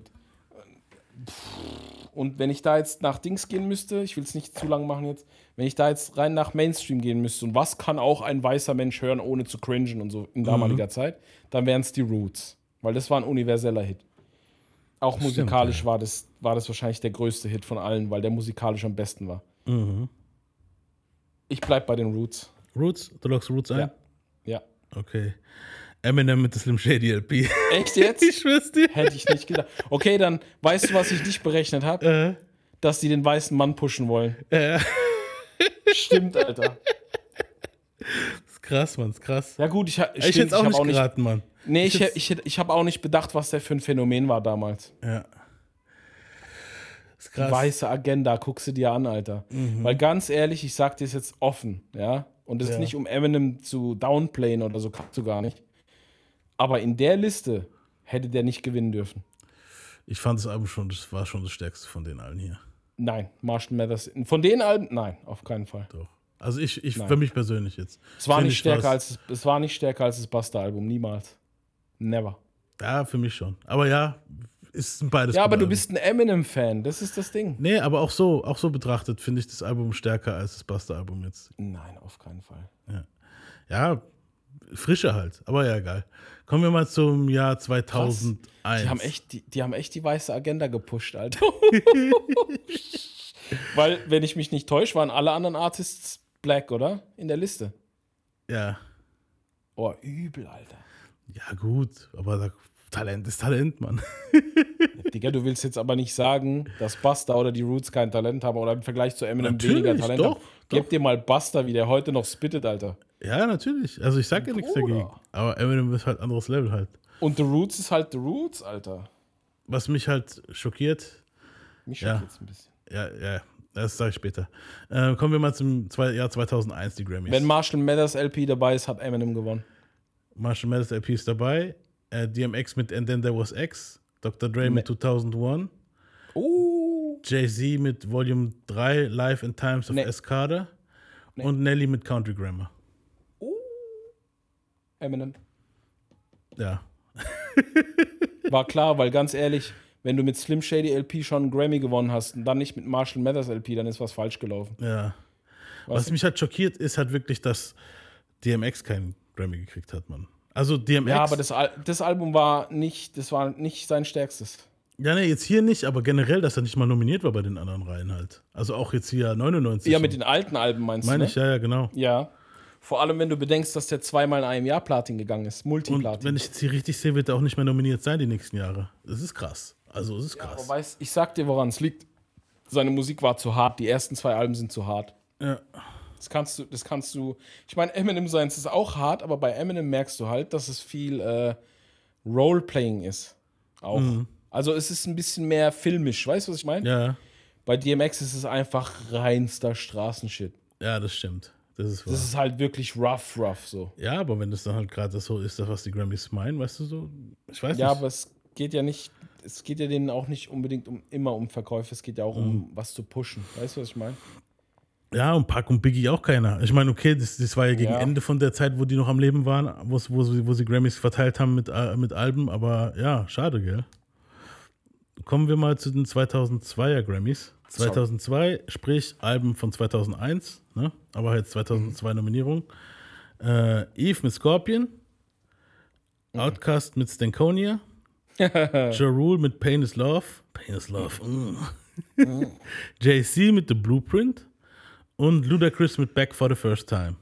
und wenn ich da jetzt nach Dings gehen müsste, ich will es nicht zu lang machen jetzt, wenn ich da jetzt rein nach Mainstream gehen müsste und was kann auch ein weißer Mensch hören, ohne zu cringen und so in damaliger Zeit, dann wären es die Roots. Weil das war ein universeller Hit. Auch stimmt, musikalisch ja. war, das, war das wahrscheinlich der größte Hit von allen, weil der musikalisch am besten war. Ich bleib bei den Roots. Roots? Du loggst Roots ein? Ja. Ja. Okay. Eminem mit der Slim Shady LP. Echt jetzt? ich schwör's dir. Hätte ich nicht gedacht. Okay, dann weißt du, was ich nicht berechnet habe? Äh, Dass die den weißen Mann pushen wollen. äh, Stimmt, Alter. ist krass, Mann, ist krass. Ja gut, ich, ha- ich stimmt, hätte auch hab nicht geraten, Mann. Nee, ich, Ich ich, ich, ich habe auch nicht bedacht, was der für ein Phänomen war damals. Ja. Ist Die krass. weiße Agenda, guckst du dir an, Alter. Weil ganz ehrlich, ich sag dir es jetzt offen, ja. Und das ist Ja. nicht, um Eminem zu downplayen oder so, kannst du gar nicht. Aber in der Liste hätte der nicht gewinnen dürfen. Ich fand das Album schon, das war schon das stärkste von den allen hier. Nein, Marshall Mathers. Von den Alben, nein, auf keinen Fall. Doch. Also ich, ich Nein. für mich persönlich jetzt. Es war nicht ich stärker als es, es war nicht stärker als das Buster-Album, niemals. Never. Ja, für mich schon. Aber ja, ist beides. Ja, aber du bist ein Eminem-Fan, das ist das Ding. Nee, aber auch so, auch so betrachtet finde ich das Album stärker als das Buster-Album jetzt. Nein, auf keinen Fall. Ja, frischer halt. Aber ja, egal. Kommen wir mal zum Jahr 2001. Die haben, echt, die, die haben echt die weiße Agenda gepusht, Alter. Weil, wenn ich mich nicht täusche, waren alle anderen Artists black, oder? In der Liste. Ja. Oh, übel, Alter. Ja, gut. Aber da, Talent ist Talent, Mann. Digga, du willst jetzt aber nicht sagen, dass Buster oder die Roots kein Talent haben oder im Vergleich zu Eminem Natürlich, weniger Talent doch, haben. Gib dir mal Buster, wie der heute noch spittet, Alter. Ja, natürlich. Also ich sag ja nichts dagegen. Aber Eminem ist halt anderes Level halt. Und The Roots ist halt The Roots, Alter. Was mich halt schockiert, Mich Ja. schockiert jetzt ein bisschen. ja, ja, das sage ich später. Äh, kommen wir mal zum Jahr 2001, die Grammys. Wenn Marshall Mathers LP dabei ist, hat Eminem gewonnen. Marshall Mathers LP ist dabei, äh, DMX mit And Then There Was X, Dr. Dre mit 2001, Uh, Jay-Z mit Volume 3, Life and Times of Nee. Escada und Nelly mit Country Grammar. Eminem. Ja, War klar, weil ganz ehrlich, wenn du mit Slim Shady LP schon einen Grammy gewonnen hast und dann nicht mit Marshall Mathers LP, dann ist was falsch gelaufen. ja. Was mich halt schockiert, ist halt wirklich, dass DMX keinen Grammy gekriegt hat, Mann. Also DMX. Ja, aber das, Al das Album war nicht, das war nicht sein stärkstes. Ja, nee, jetzt hier nicht, aber generell, dass er nicht mal nominiert war bei den anderen Reihen halt. Also auch jetzt hier 99. Ja, mit den alten Alben meinst Meine du? ich, Ne? ja, ja, genau. Ja. Vor allem, wenn du bedenkst, dass der zweimal in einem Jahr Platin gegangen ist. Und Multiplatin. wenn ich jetzt hier richtig sehe, wird er auch nicht mehr nominiert sein die nächsten Jahre. Das ist krass. Also, es ist Aber krass. weißt, ich sag dir, woran es liegt. Seine Musik war zu hart. Die ersten zwei Alben sind zu hart. Ja. Das kannst du, das kannst du. Ich meine, Eminem Seins ist auch hart, aber bei Eminem merkst du halt, dass es viel äh, Roleplaying ist. Auch. Also es ist ein bisschen mehr filmisch, weißt du, was ich meine? ja, Bei DMX ist es einfach reinster Straßenshit. ja, das stimmt. Das ist wahr. Das ist halt wirklich rough, rough so. ja, aber wenn das dann halt gerade so ist, das, was die Grammys meinen, weißt du so, ich weiß Ja, nicht. aber es geht ja nicht, es geht ja denen auch nicht unbedingt um immer um Verkäufe, es geht ja auch um was zu pushen. Weißt du, was ich meine? Ja, und Pac und Biggie auch keiner. Ich meine, okay, das, das war ja gegen Ja. Ende von der Zeit, wo die noch am Leben waren, wo, wo, sie, wo sie Grammys verteilt haben mit, äh, mit Alben, aber ja, schade, gell? Kommen wir mal zu den 2002er Grammys. 2002, sprich Alben von 2001, ne? aber halt 2002 Nominierung. Äh, Eve mit Scorpion, Outcast mit Stankonia, Ja Rule mit Pain is Love, Pain is Love, mm. JC mit The Blueprint und Ludacris mit Back for the First Time.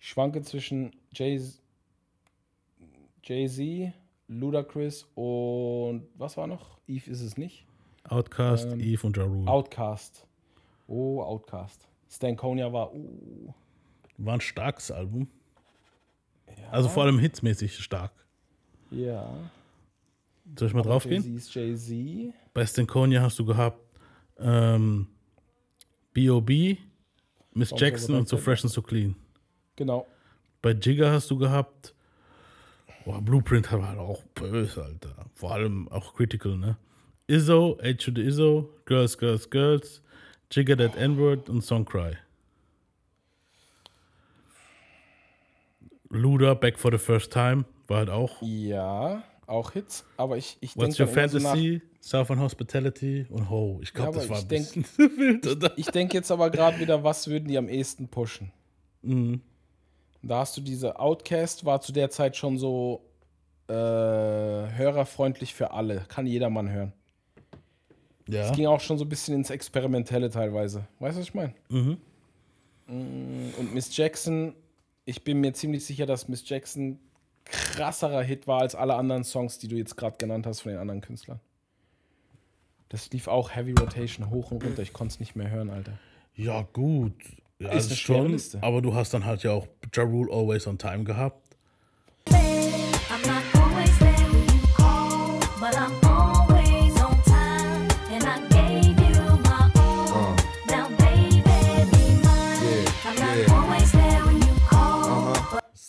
Ich schwanke zwischen Jay- Jay-Z, Ludacris und was war noch? Eve ist es nicht. Outcast, Ähm, Eve und Ja Rule. Outcast. Oh, Outcast. Stankonia war, uh, War ein starkes Album. Also vor allem hitsmäßig stark. ja. Soll ich mal draufgehen? Jay-Z ist Jay-Z. Bei Stankonia hast du gehabt ähm, B.O.B., Miss Songs Jackson und So Fresh and So Clean. Genau. Bei Jigga hast du gehabt boah, Blueprint war halt auch böse, Alter. Vor allem auch Critical, ne? Izzo, H to the Izzo, Girls, Girls, Girls, Jigga That N-Word und Song Cry. Luda, Back for the First Time, war halt auch. Ja, auch Hits. Aber ich, ich What's denke Your dann immer so Fantasy, Southern Hospitality und Ho. Ich glaube, Ja, das war ich ein denk- bisschen wild, oder? Ich denke jetzt aber gerade wieder, was würden die am ehesten pushen? Mhm. Da hast du diese Outcast, war zu der Zeit schon so äh, hörerfreundlich für alle. Kann jedermann hören. Ja. Es ging auch schon so ein bisschen ins Experimentelle teilweise. Weißt du, was ich meine? Mhm. Und Miss Jackson, ich bin mir ziemlich sicher, dass Miss Jackson krasserer Hit war als alle anderen Songs, die du jetzt gerade genannt hast von den anderen Künstlern. Das lief auch Heavy Rotation hoch und runter. Ich konnte es nicht mehr hören, Alter. Ja, gut. Ja, Ist also schon, Liste. aber du hast dann halt ja auch Ja Rule Always on Time gehabt.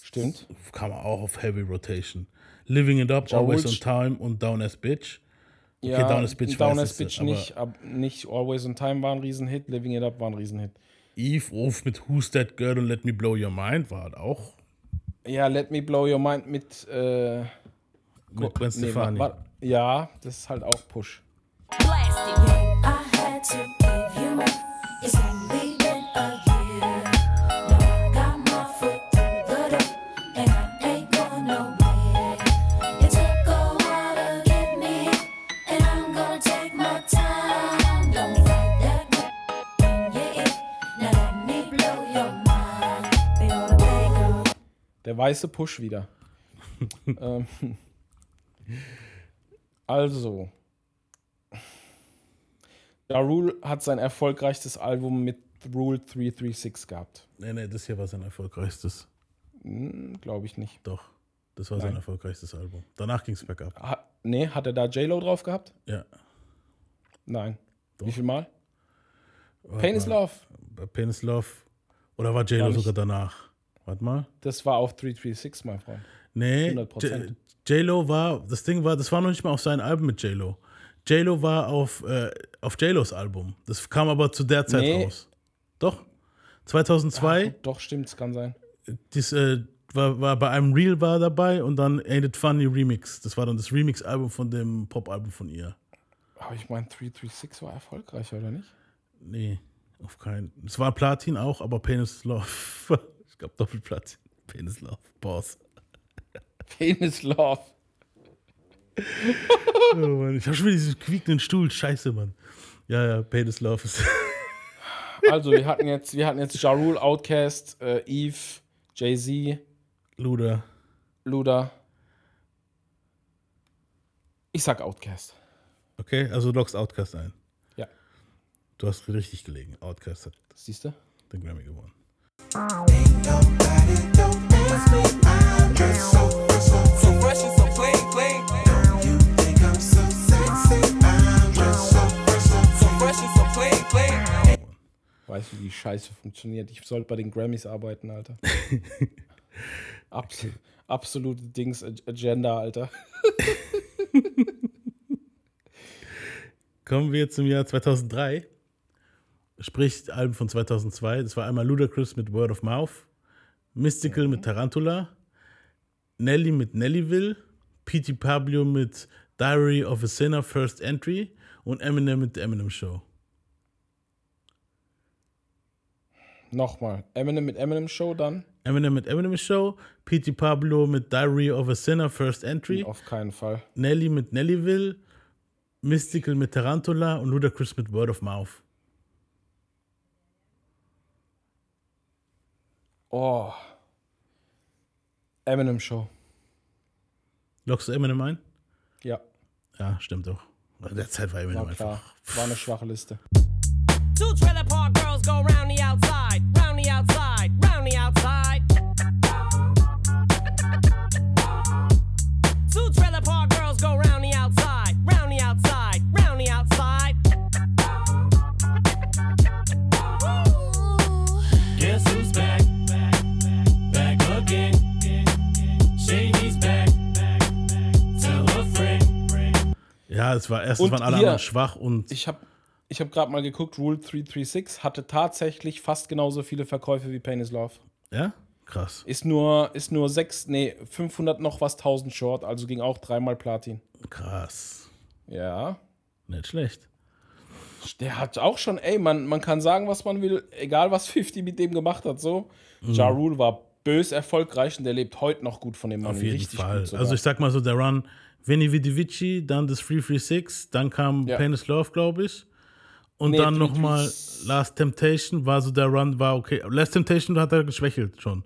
Stimmt. Kam auch auf Heavy Rotation. Living It Up, Ja Always on Time und Down as Bitch. Ja, Down as Bitch Down ich, Bitch aber- nicht, ab, nicht Always on Time war ein Riesenhit, Living It Up war ein Riesenhit. Eve Ruf mit Who's That Girl und Let Me Blow Your Mind war halt auch Ja, Let Me Blow Your Mind mit, äh, mit Gwen Stefani. wa- wa- ja, das ist halt auch Push. blasted. I had to give you more. Der weiße Push wieder. ähm, also. Ja Rule hat sein erfolgreichstes Album mit Rule 336 gehabt. Nee, nee, das hier war sein erfolgreichstes. Glaube ich nicht. Doch, das war sein Nein. erfolgreichstes Album. Danach ging es bergab. Ha, nee, hat er da J-Lo drauf gehabt? Ja. Nein. Doch. Wie viel Mal? Pain is Love. Bei Penis Love. Oder war J-Lo sogar danach? Warte mal. Das war auf 336, mein Freund. Nee, 100%. J- J-Lo war, das Ding war, das war noch nicht mal auf seinem Album mit J-Lo. J-Lo war auf, äh, auf J-Los Album. Das kam aber zu der Zeit Nee. raus. Doch. 2002, Ah, doch, stimmt, es kann sein. dies, äh, war, war bei einem Reel war dabei und dann Ain't It Funny Remix. Das war dann das Remix-Album von dem Pop-Album von ihr. Aber ich meine, 336 war erfolgreicher, oder nicht? Nee, auf keinen. Es war Platin auch, aber Penis Love. ich glaube Doppelplatin. Penis. Pain is Love. Oh Mann, ich habe schon wieder diesen quiekenden Stuhl. Scheiße, Mann. Ja, ja, Penis Love ist. Also, wir hatten jetzt, wir hatten jetzt Ja Rule, Outkast, äh, Eve, Jay-Z, Luda. Luda. Ich sag Outkast. Okay, also du lockst Outcast ein. Ja. Du hast richtig gelegen. Outcast hat Siehst du? den Grammy gewonnen. Weißt du, wie die Scheiße funktioniert? Ich sollte bei den Grammys arbeiten, Alter. Abs absolute Dings, Ag- Agenda, Alter. Kommen wir zum Jahr 2003. Sprich, Album von 2002. Das war einmal Ludacris mit Word of Mouth, Mystical mit Tarantula, Nelly mit Nellyville, P.T. Pablo mit Diary of a Sinner First Entry und Eminem mit Eminem Show. Nochmal. Eminem mit Eminem Show dann? Eminem mit Eminem Show, P.T. Pablo mit Diary of a Sinner First Entry, Auf keinen Fall. Nelly mit Nellyville, Mystical mit Tarantula und Ludacris mit Word of Mouth. Oh. Eminem Show. Lockst du Eminem ein? Ja, Ja, stimmt doch. In der Zeit war Eminem war klar. einfach. War eine schwache Liste. Two trailer park girls go round the outside, round the outside, round the outside. Es war erstens Und waren alle hier- anderen schwach und Ich habe ich hab gerade mal geguckt, Rule 336 hatte tatsächlich fast genauso viele Verkäufe wie Pain is Love. ja, krass. Ist nur, ist nur 6, nee, 500 noch was 1000 Short, also ging auch dreimal Platin. Krass. Ja. Nicht schlecht. Der hat auch schon, ey, man, man kann sagen, was man will, egal was 50 mit dem gemacht hat, so. Ja Rule war bös erfolgreich und der lebt heute noch gut von dem Money. Auf jeden Richtig Fall. Also ich sag mal so, der Run Vinny Vidi Vici, dann das Free Free Six, dann kam Ja. Pain is Love, glaube ich. Und Nee, dann nochmal Last Temptation war so der Run, war okay. Last Temptation hat er geschwächelt schon.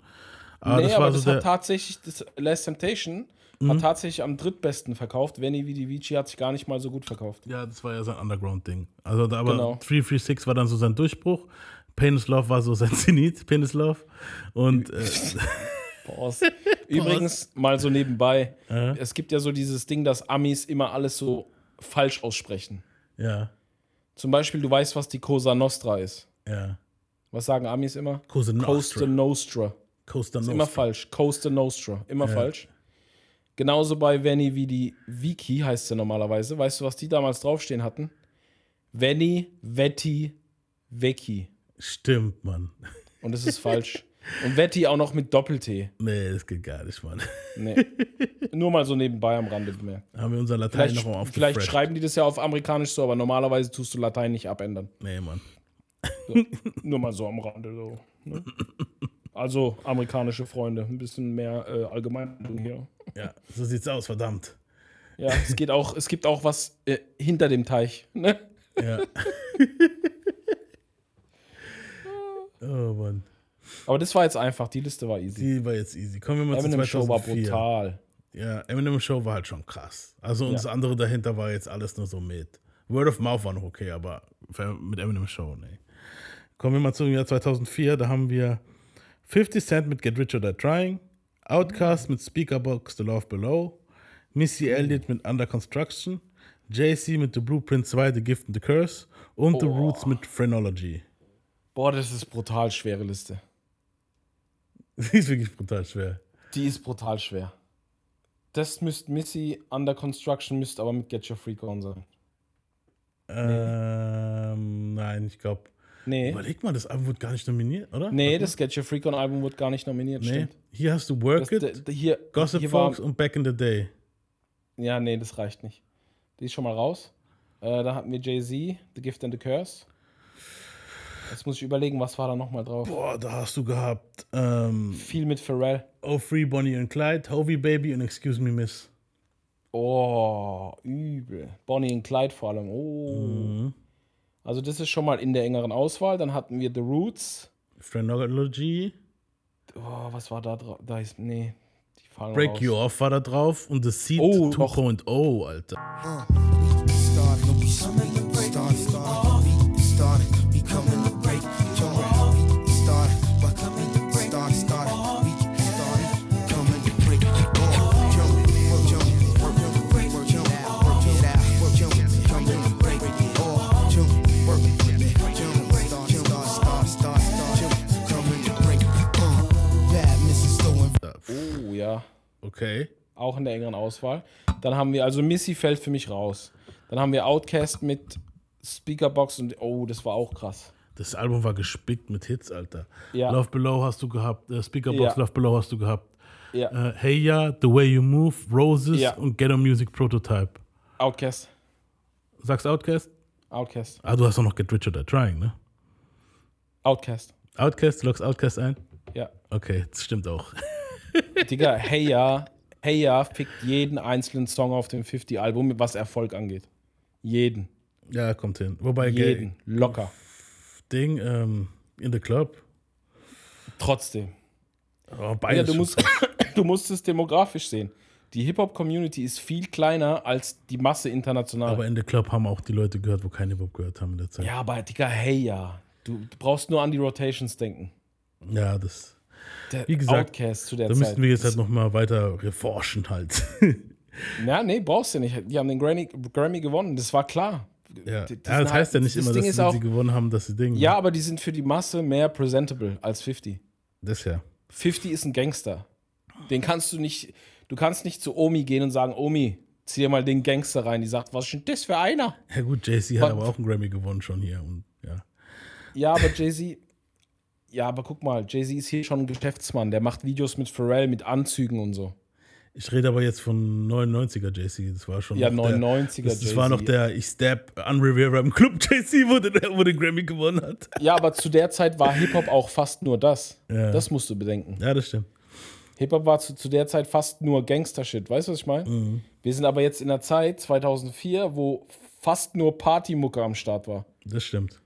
Aber nee, das aber das so hat tatsächlich, das Last Temptation Mhm. hat tatsächlich am drittbesten verkauft. Venny Vidi Vici hat sich gar nicht mal so gut verkauft. Ja, das war ja sein Underground-Ding. Also, da- aber Genau. 336 war dann so sein Durchbruch. Pain is Love war so sein Zenit, Pain is Love. Und äh, Pause. Übrigens, mal so nebenbei, Ja. es gibt ja so dieses Ding, dass Amis immer alles so falsch aussprechen. ja, Zum Beispiel, du weißt, was die Cosa Nostra ist. ja. Was sagen Amis immer? Cosa Nostra. Costa Nostra. Costa Ist Nostra. immer falsch. Costa Nostra. Immer Ja. falsch. Genauso bei Venny wie die Wiki heißt sie normalerweise. Weißt du, was die damals draufstehen hatten? Venny, Vetti, Vecchi. Stimmt, Mann. Und das ist falsch. Und Vetti auch noch mit Doppel-T. Nee, das geht gar nicht, Mann. Nee. Nur mal so nebenbei am Rande bemerkt. Haben wir unser Latein Vielleicht, noch mal vielleicht schreiben die das ja auf amerikanisch so, aber normalerweise tust du Latein nicht abändern. Nee, Mann. Nur mal so am Rande so. Ne? Also amerikanische Freunde, ein bisschen mehr äh, Allgemeinbildung hier. Ja, so sieht's aus, verdammt. Ja, es geht auch, es gibt auch was äh, hinter dem Teich. Ne? Ja. oh, Mann. Aber das war jetzt einfach, die Liste war easy. Die war jetzt easy. Kommen wir mal Eminem zu Show war 2004. brutal. Ja, Eminem Show war halt schon krass. Also und Ja. das andere dahinter war jetzt alles nur so mit. Word of Mouth war noch okay, aber mit Eminem Show, nee. Kommen wir mal zum Jahr 2004. Da haben wir 50 Cent mit Get Rich or Die Trying, Outkast mit Speakerbox The Love Below, Missy Elliott mit Under Construction, JC mit The Blueprint 2 The Gift and the Curse und The Roots mit Phrenology. Boah, das ist brutal schwere Liste. Die ist wirklich brutal schwer. Die ist brutal schwer. Das müsste Missy Under Construction müsste aber mit Get Your Freak On sein. Ähm, nein, ich glaube. Nee. Überleg mal, das Album wird gar nicht nominiert, oder? Nee, Warte mal. das Get Your Freak On Album wurde gar nicht nominiert, Nee. stimmt. Hier hast du Work Das, It, hier, Gossip hier war, Folks und Back in the Day. Ja, nee, das reicht nicht. Die ist schon mal raus. Äh, da hatten wir Jay-Z, The Gift and the Curse. Jetzt muss ich überlegen, was war da nochmal drauf? Boah, da hast du gehabt ähm, Viel mit Pharrell. Oh Free, Bonnie and Clyde, Hovey Baby und Excuse Me Miss. Oh, übel. Bonnie und Clyde vor allem. Oh. Also das ist schon mal in der engeren Auswahl. Dann hatten wir The Roots. Phrenology, Oh, was war da drauf? Da ist, nee, die fallen Break raus. You Off war da drauf und The Seed Oh, doch. 2.0, Alter. Okay. Auch in der engeren Auswahl. Dann haben wir, also Missy fällt für mich raus. Dann haben wir Outcast mit Speakerbox und, oh, das war auch krass. Das Album war gespickt mit Hits, Alter. Ja. Love Below hast du gehabt, äh, Speakerbox Ja. Love Below hast du gehabt. Ja. Äh, hey Ya, The Way You Move, Roses Ja. und Ghetto Music Prototype. Outcast. Sagst Outcast? Outcast. Ah, du hast auch noch Get Rich or Die Trying, ne? Outcast. Outcast, du loggst Outcast ein? Ja. Okay, das stimmt auch. Digga, Hey Ja, Hey Ja fickt jeden einzelnen Song auf dem 50-Album, was Erfolg angeht. Jeden. Ja, kommt hin. Wobei, Jeden. Locker. Ding, ähm, in the Club. Trotzdem. Oh, Ja, du, musst, du musst es demografisch sehen. Die Hip-Hop-Community ist viel kleiner als die Masse international. Aber in the Club haben auch die Leute gehört, wo keine Hip-Hop gehört haben in der Zeit. ja, aber Digga, Hey Ja. Du brauchst nur an die Rotations denken. Ja, das. Der Wie gesagt, Outcast zu der Da Zeit. müssten wir jetzt halt nochmal weiter reforschen halt. Ja, nee, brauchst du nicht. Die haben den Grammy, Grammy gewonnen, das war klar. ja. Die- ja, das heißt ja halt- nicht das immer, Ding dass wenn auch- sie gewonnen haben, dass sie Ding. Ja, aber die sind für die Masse mehr presentable als 50. Das ja. 50 ist ein Gangster. Den kannst du nicht, du kannst nicht zu Omi gehen und sagen, Omi, zieh dir mal den Gangster rein. Die sagt, was ist denn das für einer? Ja gut, JC hat Aber- aber auch einen Grammy gewonnen schon hier. Und, ja. Ja, aber Jay-Z, ja, aber guck mal, Jay-Z ist hier schon ein Geschäftsmann. Der macht Videos mit Pharrell, mit Anzügen und so. Ich rede aber jetzt von 99er JC. Das war schon. Ja, noch der- 99er Das, das war noch der Ich Step An Rivera im Club JC, wo der, wo der Grammy gewonnen hat. Ja, aber zu der Zeit war Hip-Hop auch fast nur das. Ja. Das musst du bedenken. Ja, das stimmt. Hip-Hop war zu, zu der Zeit fast nur Gangster-Shit. Weißt du, was ich meine? Mhm. Wir sind aber jetzt in der Zeit, 2004, wo fast nur Partymucke am Start war. Das stimmt.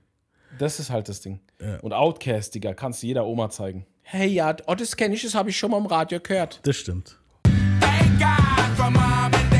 Das ist halt das Ding. Ja. Und Outcast, Digga, kannst du jeder Oma zeigen. Hey, ja, oh, das kenne ich, das habe ich schon mal im Radio gehört. Das stimmt. Thank God for mom and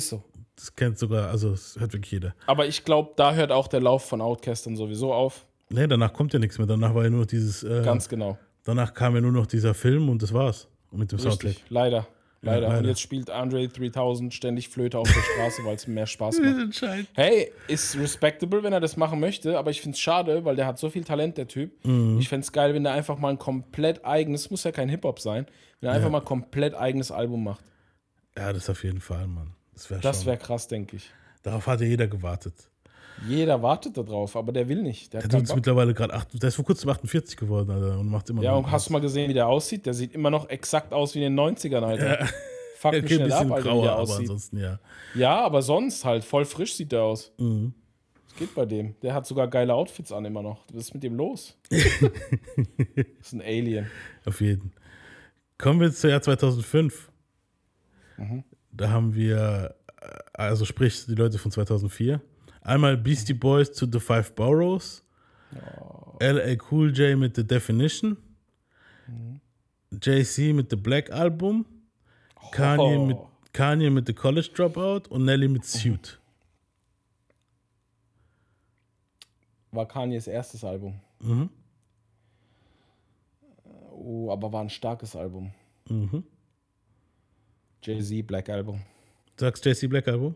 Ist so. Das kennt sogar, also das hört wirklich jeder. Aber ich glaube, da hört auch der Lauf von Outcast dann sowieso auf. Nee, danach kommt ja nichts mehr. Danach war ja nur noch dieses. Äh, Ganz genau. Danach kam ja nur noch dieser Film und das war's. Mit dem Soundtrack. Richtig, leider. Leider. leider. Und jetzt spielt Andre 3000 ständig Flöte auf der Straße, weil es mehr Spaß macht. Hey, ist respectable, wenn er das machen möchte, aber ich finde es schade, weil der hat so viel Talent, der Typ. Mhm. Ich fände es geil, wenn der einfach mal ein komplett eigenes, muss ja kein Hip-Hop sein, wenn er einfach mal komplett eigenes Album macht. Ja, das auf jeden Fall, Mann. Das wäre Das wäre krass, denke ich. Darauf hat ja jeder gewartet. Jeder wartet darauf, aber der will nicht. Der Der ist Bock. mittlerweile gerade acht- der ist vor kurzem 48 geworden, Alter, und macht immer Ja, und hast du mal gesehen, wie der aussieht? Der sieht immer noch exakt aus wie in den 90ern, Alter. Fuck okay, mich ein nicht ab, bisschen Alter, wie grauer, der aber aussieht. ansonsten ja. Ja, aber sonst halt voll frisch sieht der aus. Mhm. Das geht bei dem. Der hat sogar geile Outfits an immer noch. Was ist mit dem los? das ist ein Alien. Auf jeden. Kommen wir jetzt zum Jahr 2005. Mhm. Da haben wir, äh, also sprich die Leute von 2004. Einmal Beastie Boys to the Five Boroughs. LA Cool J mit The Definition. Mhm. JC mit The Black Album. Kanye, Oh. mit, Kanye mit The College Dropout und Nelly mit Suit. War Kanyes erstes Album. Mhm. Oh, aber war ein starkes Album. Mhm. Jay-Z, Black Album. Sagst JC Black Album?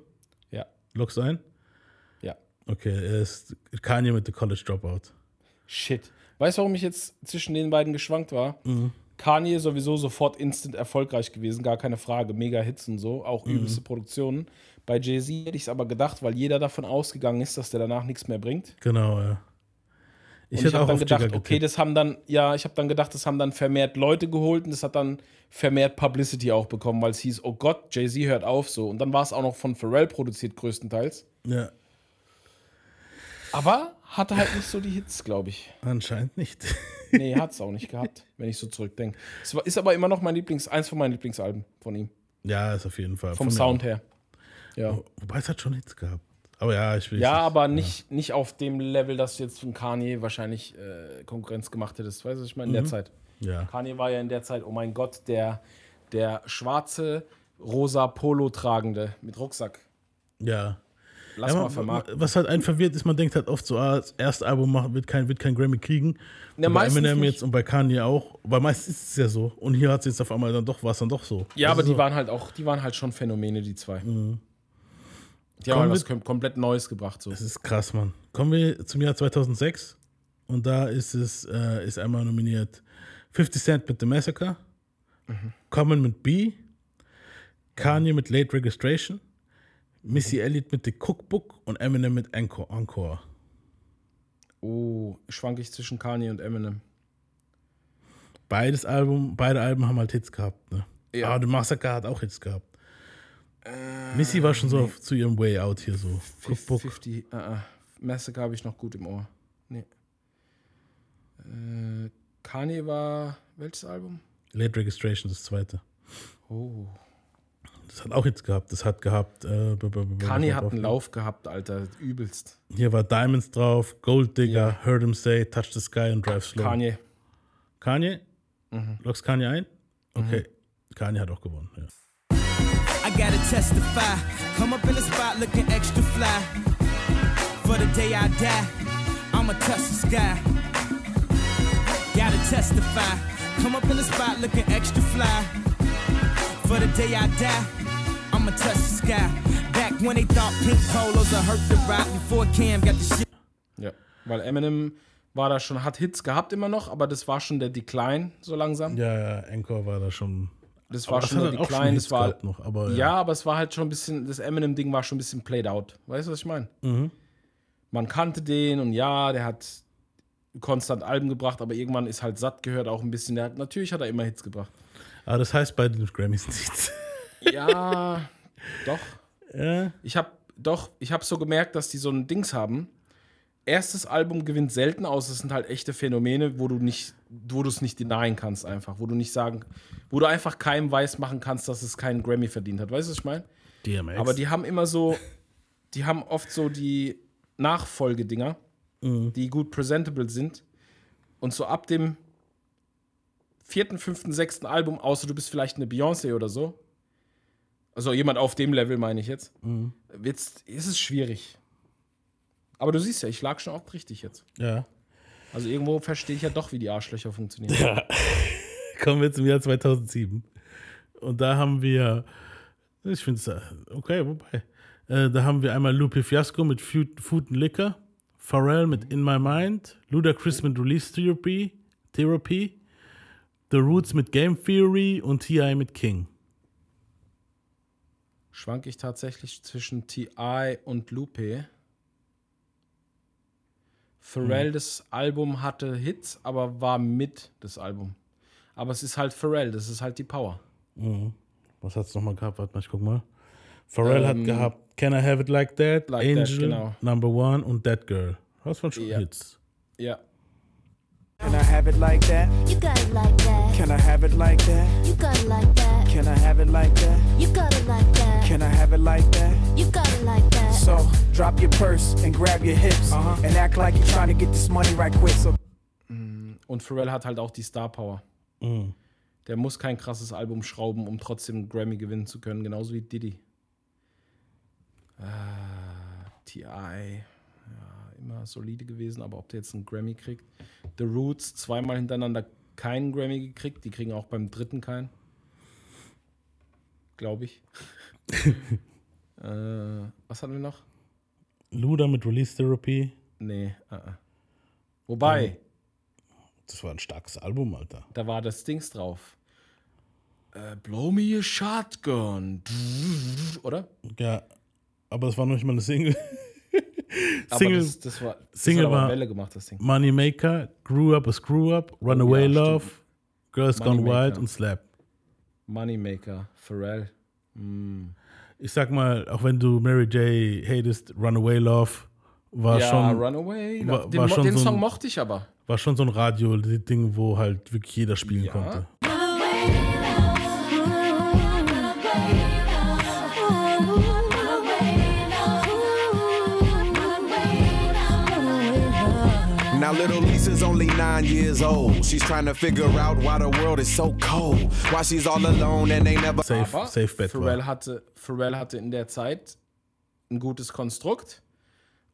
Ja. Lockst du ein? Ja. Okay, er ist Kanye mit The College Dropout. Shit. Weißt du, warum ich jetzt zwischen den beiden geschwankt war? Kanye sowieso sofort instant erfolgreich gewesen, gar keine Frage. Mega Hits und so, auch übelste Produktionen. Bei Jay-Z hätte ich es aber gedacht, weil jeder davon ausgegangen ist, dass der danach nichts mehr bringt. Genau, ja. Ich und ich habe dann gedacht, okay, das haben dann, ja, ich habe dann gedacht, das haben dann vermehrt Leute geholt und das hat dann vermehrt Publicity auch bekommen, weil es hieß, oh Gott, Jay-Z hört auf so. Und dann war es auch noch von Pharrell produziert, größtenteils. Ja, Aber hatte halt nicht so die Hits, glaube ich. anscheinend nicht. Nee, hat es auch nicht gehabt, wenn ich so zurückdenke. Es war- ist aber immer noch mein Lieblings, eins von meinen Lieblingsalben von ihm. ja, ist auf jeden Fall. Vom Sound her. Ja. Wobei es hat schon Hits gehabt. Aber ja, ich will Ja, aber nicht, nicht auf dem Level, dass du jetzt von Kanye wahrscheinlich äh, Konkurrenz gemacht hättest. Weißt du, was ich meine? In der Zeit. Ja. Kanye war ja in der Zeit, oh mein Gott, der, der schwarze, rosa Polo tragende mit Rucksack. Ja. Lass ja, mal vermarkten. Was halt einen verwirrt ist, man denkt halt oft so, ah, das erste Album macht, wird, kein, wird kein Grammy kriegen. Ja, Und bei Eminem nicht. jetzt und bei Kanye auch. Weil meistens ist es ja so. Und hier hat es jetzt auf einmal dann doch, war es dann doch so. Ja, Das aber die so. waren halt auch, die waren halt schon Phänomene, die zwei. Die haben was komplett Neues gebracht. So. Das ist krass, Mann. Kommen wir zum Jahr 2006. Und da ist es, äh, ist einmal nominiert 50 Cent mit The Massacre, Mhm. Common mit B, Kanye mit Late Registration, Missy Mhm. Elliott mit The Cookbook und Eminem mit Encore. Encore. Oh, schwank ich zwischen Kanye und Eminem. Beides Album, beide Alben haben halt Hits gehabt. Ne? Ja. Aber The Massacre hat auch Hits gehabt. Missy war schon so auf, zu ihrem Way Out hier so. Cookbook. 50, uh, uh. Massacre habe ich noch gut im Ohr. Nee. Äh, Kanye war, welches Album? Late Registration, das zweite. Oh. Das hat auch Hits gehabt. Das hat gehabt. Äh, Kanye hat einen Lauf gehabt, Alter. Übelst. Hier war Diamonds drauf, Gold Digger, Heard Him Say, Touch the Sky und Drive Slow. Kanye. Kanye? Lockst Kanye ein? Okay. Kanye hat auch gewonnen. Ja. Gotta testify. Come up in the spot looking extra fly. For the day I die, I'ma touch the sky. Gotta testify. Come up in the spot looking extra fly. For the day I die, I'ma touch the sky. Back when they thought pink polos would hurt the rock before Cam got the shit. Ja. Weil Eminem war da schon, hat Hits gehabt immer noch, aber das war schon der Decline so langsam. Ja, ja, Encore war da schon. Das Aber war das schon schon Decline. Hits Das war, noch, aber ja. ja. aber es war halt schon ein bisschen, das Eminem-Ding war schon ein bisschen played out. Weißt du, was ich meine? Mhm. Man kannte den und ja, der hat konstant Alben gebracht, aber irgendwann ist halt satt gehört auch ein bisschen. Der hat, natürlich hat er immer Hits gebracht. Aber das heißt bei den Grammys nichts. Ja, doch. ja. Ich habe doch, ich habe so gemerkt, dass die so ein Dings haben. Erstes Album gewinnt selten aus. Es sind halt echte Phänomene, wo du nicht, wo du es nicht denyen kannst einfach, wo du nicht sagen, wo du einfach keinem weiß machen kannst, dass es keinen Grammy verdient hat. Weißt du, was ich meine? DMX. Aber die haben immer so, die haben oft so die Nachfolgedinger, die gut presentable sind. Und so ab dem vierten, fünften, sechsten Album, außer du bist vielleicht eine Beyoncé oder so, also jemand auf dem Level meine ich jetzt, wird's, ist es schwierig. Aber du siehst ja, ich lag schon auch richtig jetzt. ja. Also irgendwo verstehe ich ja doch, wie die Arschlöcher funktionieren. Kommen wir zum Jahr 2007. Und da haben wir, ich finde es, okay, wobei, äh, da haben wir einmal Lupe Fiasco mit Food, Food and Liquor, Pharrell mit In My Mind, Ludacris mit Release Therapy, Therapy, The Roots mit Game Theory und T.I. mit King. Schwank ich tatsächlich zwischen T.I. und Lupe. Pharrell, das Album hatte Hits, aber war mit das Album. Aber es ist halt Pharrell, das ist halt die Power. Was hat's nochmal gehabt? Warte mal, ich guck mal. Pharrell hat gehabt Can I Have It Like That, Ähm, Like That, Angel, genau. Number One und That Girl. Das waren schon Ja. Hits. Ja. Can I have it like that? You got it like that. Can I have it like that? You got it like that. Can I have it like that? You got it like that. Can I have it like that? You got it like that. So drop your purse and grab your hips and act like you're trying to get this money right quick. So Und Pharrell hat halt auch die Star Power. Mhm. Der muss kein krasses Album schrauben, um trotzdem einen Grammy gewinnen zu können, genauso wie Diddy. Ah, T.I. Ja, immer solide gewesen, aber ob der jetzt einen Grammy kriegt. The Roots zweimal hintereinander keinen Grammy gekriegt, die kriegen auch beim dritten keinen. Glaube ich. Äh, was hatten wir noch? Luda mit Release Therapy. Nee. Uh -uh. Wobei, Das war ein starkes Album, Alter. da war das Dings drauf. Äh, Blow me a shotgun. Oder? Ja, aber es war noch nicht mal eine Single. Aber Single, das, das war das Single war- Welle gemacht, das Ding. Moneymaker, Grew Up a Screw Up, Runaway Oh ja, Love. Girls Gone Moneymaker. Wild und Slap. Moneymaker, Pharrell. Ich sag mal, auch wenn du Mary J. hatest, Runaway Love war ja, schon Runaway. war- den war schon den so ein- Song mochte ich aber. war schon so ein Radio-Ding, wo halt wirklich jeder spielen Ja. konnte. Little Lisa's only nine years old. She's trying to figure out why the world is so cold. Why she's all alone and they never. Safe, Aber safe Bet Pharrell war. hatte, Pharrell hatte in der Zeit ein gutes Konstrukt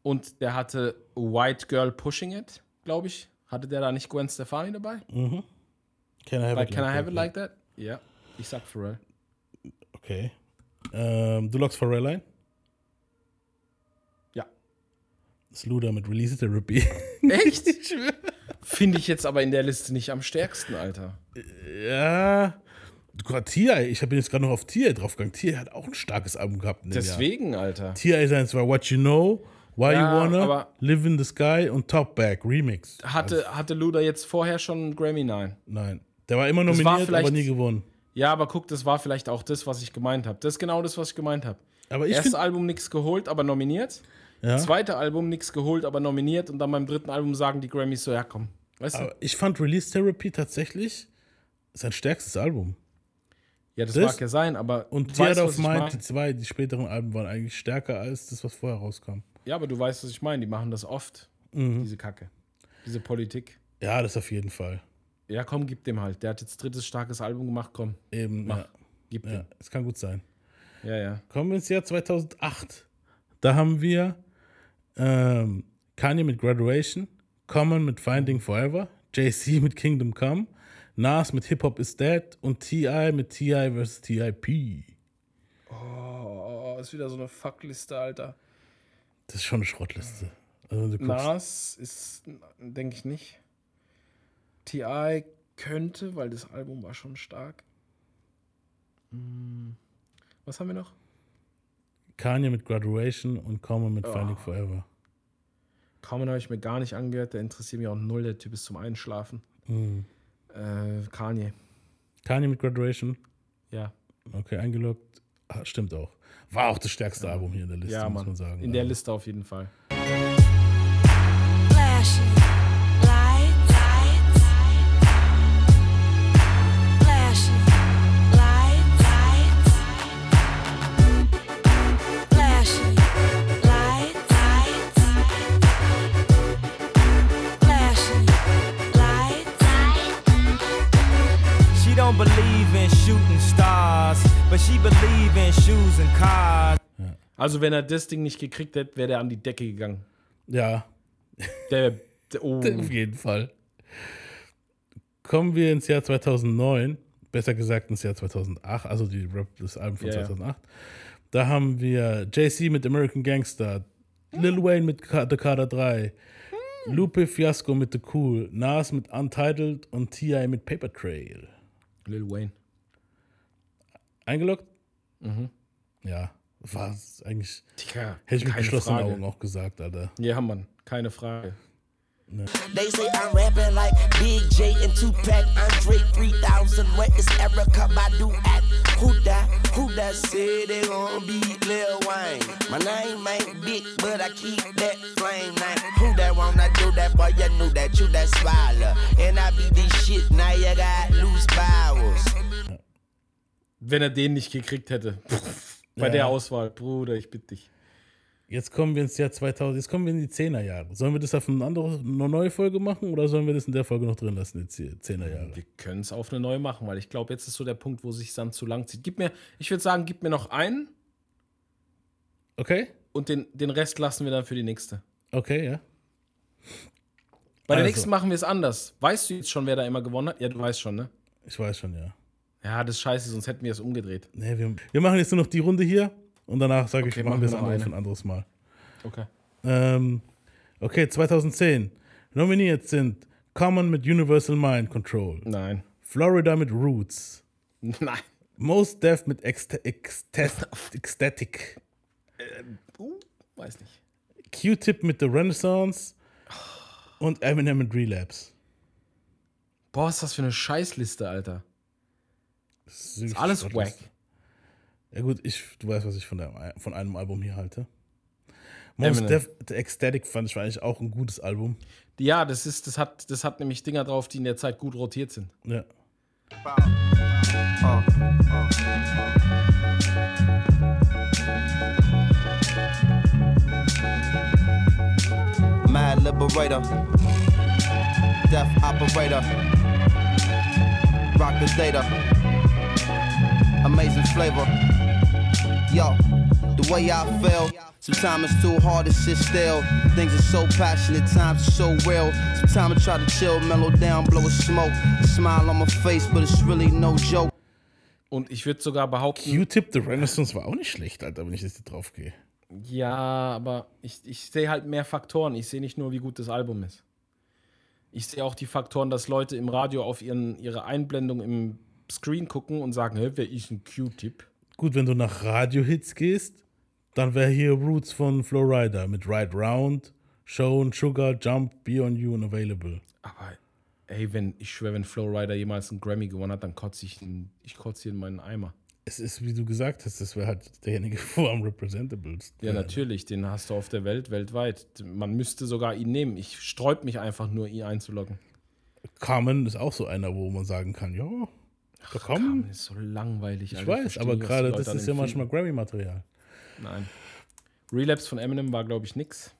und der hatte White Girl Pushing It, glaube ich. Hatte der da nicht Gwen Stefani dabei? Can I have Bei it Can I like Have that? It Like That? Ja, ich sag Pharrell. Okay. Ähm, du loggst Pharrell ein? Ja. Das Luda mit Release Therapy. Echt? Finde ich jetzt aber in der Liste nicht am stärksten, Alter. ja. Gott, T.I., ich bin jetzt gerade noch auf T.I. draufgegangen. T.I. hat auch ein starkes Album gehabt. dem Jahr. Deswegen, Alter. T.I. seins war What You Know, Why Ja, You Wanna, Live in the Sky und Top Back Remix. Hatte, hatte Luda jetzt vorher schon einen Grammy? Nein. Nein. Der war immer Das war nominiert, aber nie gewonnen. Ja, aber guck, das war vielleicht auch das, was ich gemeint habe. Das ist genau das, was ich gemeint habe. Aber ich Erstes Album nichts geholt, aber nominiert. Ja. Zweite Album nichts geholt, aber nominiert. Und dann beim dritten Album sagen die Grammys so, ja komm. Weißt du? Aber ich fand Release Therapy tatsächlich sein stärkstes Album. Ja, das, das- mag ja sein, aber Und Tear of Mind, die zwei, die späteren Alben waren eigentlich stärker als das, was vorher rauskam. Ja, aber du weißt, was ich meine. Die machen das oft. Mhm. Diese Kacke. Diese Politik. Ja, das auf jeden Fall. Ja, komm, gib dem halt. Der hat jetzt drittes starkes Album gemacht, komm. Eben, Mach. ja. Gib ja. dem. Es kann gut sein. Ja, ja. Kommen wir ins Jahr 2008. Da haben wir ähm, Kanye mit Graduation, Common mit Finding Forever, JC mit Kingdom Come, Nas mit Hip Hop is Dead und T.I. mit T.I. vs. T.I.P. Oh, ist wieder so eine Fuckliste, Alter. Das ist schon eine Schrottliste. Also, Nas ist, denke ich nicht. T.I. könnte, weil das Album war schon stark. Hm. Was haben wir noch? Kanye mit Graduation und Common mit Oh. Finding Forever. Common habe ich mir gar nicht angehört, der interessiert mich auch null, der Typ ist zum Einschlafen. Mhm. Äh, Kanye, Kanye mit Graduation. ja. Okay, eingeloggt. Ah, stimmt auch. War auch das stärkste Album hier in der Liste, Ja, muss man sagen. In der Also, Liste auf jeden Fall. Also, wenn er das Ding nicht gekriegt hätte, wäre der an die Decke gegangen. Ja, Der, der oh, auf jeden Fall. Kommen wir ins Jahr 2009, besser gesagt ins Jahr 2008, also die Rap, das Album von ja. 2008. Da haben wir JC mit American Gangster, Lil Wayne mit The Carter 3, Lupe Fiasco mit The Cool, Nas mit Untitled und T.I. mit Paper Trail. Lil Wayne. Eingeloggt? Mhm. Ja, war es eigentlich. Tja, Hätte ich mit keine geschlossenen Frage. Augen auch gesagt, Alter. Ja, Mann, keine Frage. They say I'm rapping like Big J and Tupac. Andre 3000. Where is Erica Badu at? Who that? Who that say they gon' beat Lil Wayne? My name ain't big, but I keep that flame name. Who that wanna do that? Boy, you knew that you that swallow. And I be this shit, now you got loose bowels. Wenn er den nicht gekriegt hätte. Pff, bei Ja. der Auswahl, Bruder, ich bitte dich. Jetzt kommen wir ins Jahr 2000, jetzt kommen wir in die 10er Jahre. Sollen wir das auf eine andere, eine neue Folge machen oder sollen wir das in der Folge noch drin lassen, die 10er Jahre? Wir können es auf eine neue machen, weil ich glaube, jetzt ist so der Punkt, wo sich dann zu lang zieht. Gib mir, ich würde sagen, gib mir noch einen Okay? und den, den Rest lassen wir dann für die nächste. Okay, ja. Bei der Also. nächsten machen wir es anders. Weißt du jetzt schon, wer da immer gewonnen hat? Ja, du weißt schon, ne? Ich weiß schon, ja. Ja, das ist scheiße, sonst hätten wir es umgedreht. Nee, wir, wir machen jetzt nur noch die Runde hier und danach sage ich, Okay, machen machen wir noch andere ein anderes Mal. Okay. Ähm, okay, 2010. Nominiert sind Common mit Universal Mind Control. Nein. Florida mit Roots. Nein. Most Def mit Ecstatic. Uh, weiß nicht. Q-Tip mit The Renaissance. Und Eminem mit Relapse. Boah, ist das für eine Scheißliste, Alter. Das Ist alles wack. Ja gut, ich, du weißt, was ich von, der, von einem Album hier halte. Most. Def The Ecstatic fand ich eigentlich auch ein gutes Album. Ja, das ist, das hat, das hat nämlich Dinger drauf, die in der Zeit gut rotiert sind. Ja. Mad liberator, death operator, rock the data, amazing flavor. Yo, the way I feel, sometimes it's too hard to sit still. Things are so passionate, times are so real. Sometimes I try to chill, mellow down, blow a smoke, a smile on my face, but it's really no joke. Und ich würde sogar behaupten. Q-Tip The Renaissance war auch nicht schlecht, Alter, wenn ich jetzt drauf gehe. Ja, aber ich, ich sehe halt mehr Faktoren. Ich sehe nicht nur, wie gut das Album ist. Ich sehe auch die Faktoren, dass Leute im Radio auf ihren, ihre Einblendung im Screen gucken und sagen, hä, wer ist ein Q-Tip? Gut, wenn du nach Radio-Hits gehst, dann wäre hier Roots von Florida mit Ride Round, Show and Sugar, Jump, Be on You and Available. Aber ey, wenn, ich schwöre, wenn Flowrider jemals einen Grammy gewonnen hat, dann kotze ich, in- ich kotze hier in meinen Eimer. Es ist, wie du gesagt hast, das wäre halt derjenige, wo am representables. Ja, natürlich, den hast du auf der Welt, weltweit. Man müsste sogar ihn nehmen. Ich sträub mich einfach nur, ihn einzuloggen. Carmen ist auch so einer, wo man sagen kann, ja, da kommen. Carmen ist so langweilig. Ich Alter. weiß, verstehe aber gerade das ist ja manchmal. Grammy-Material. Nein. Relapse von Eminem war, glaube ich, nix.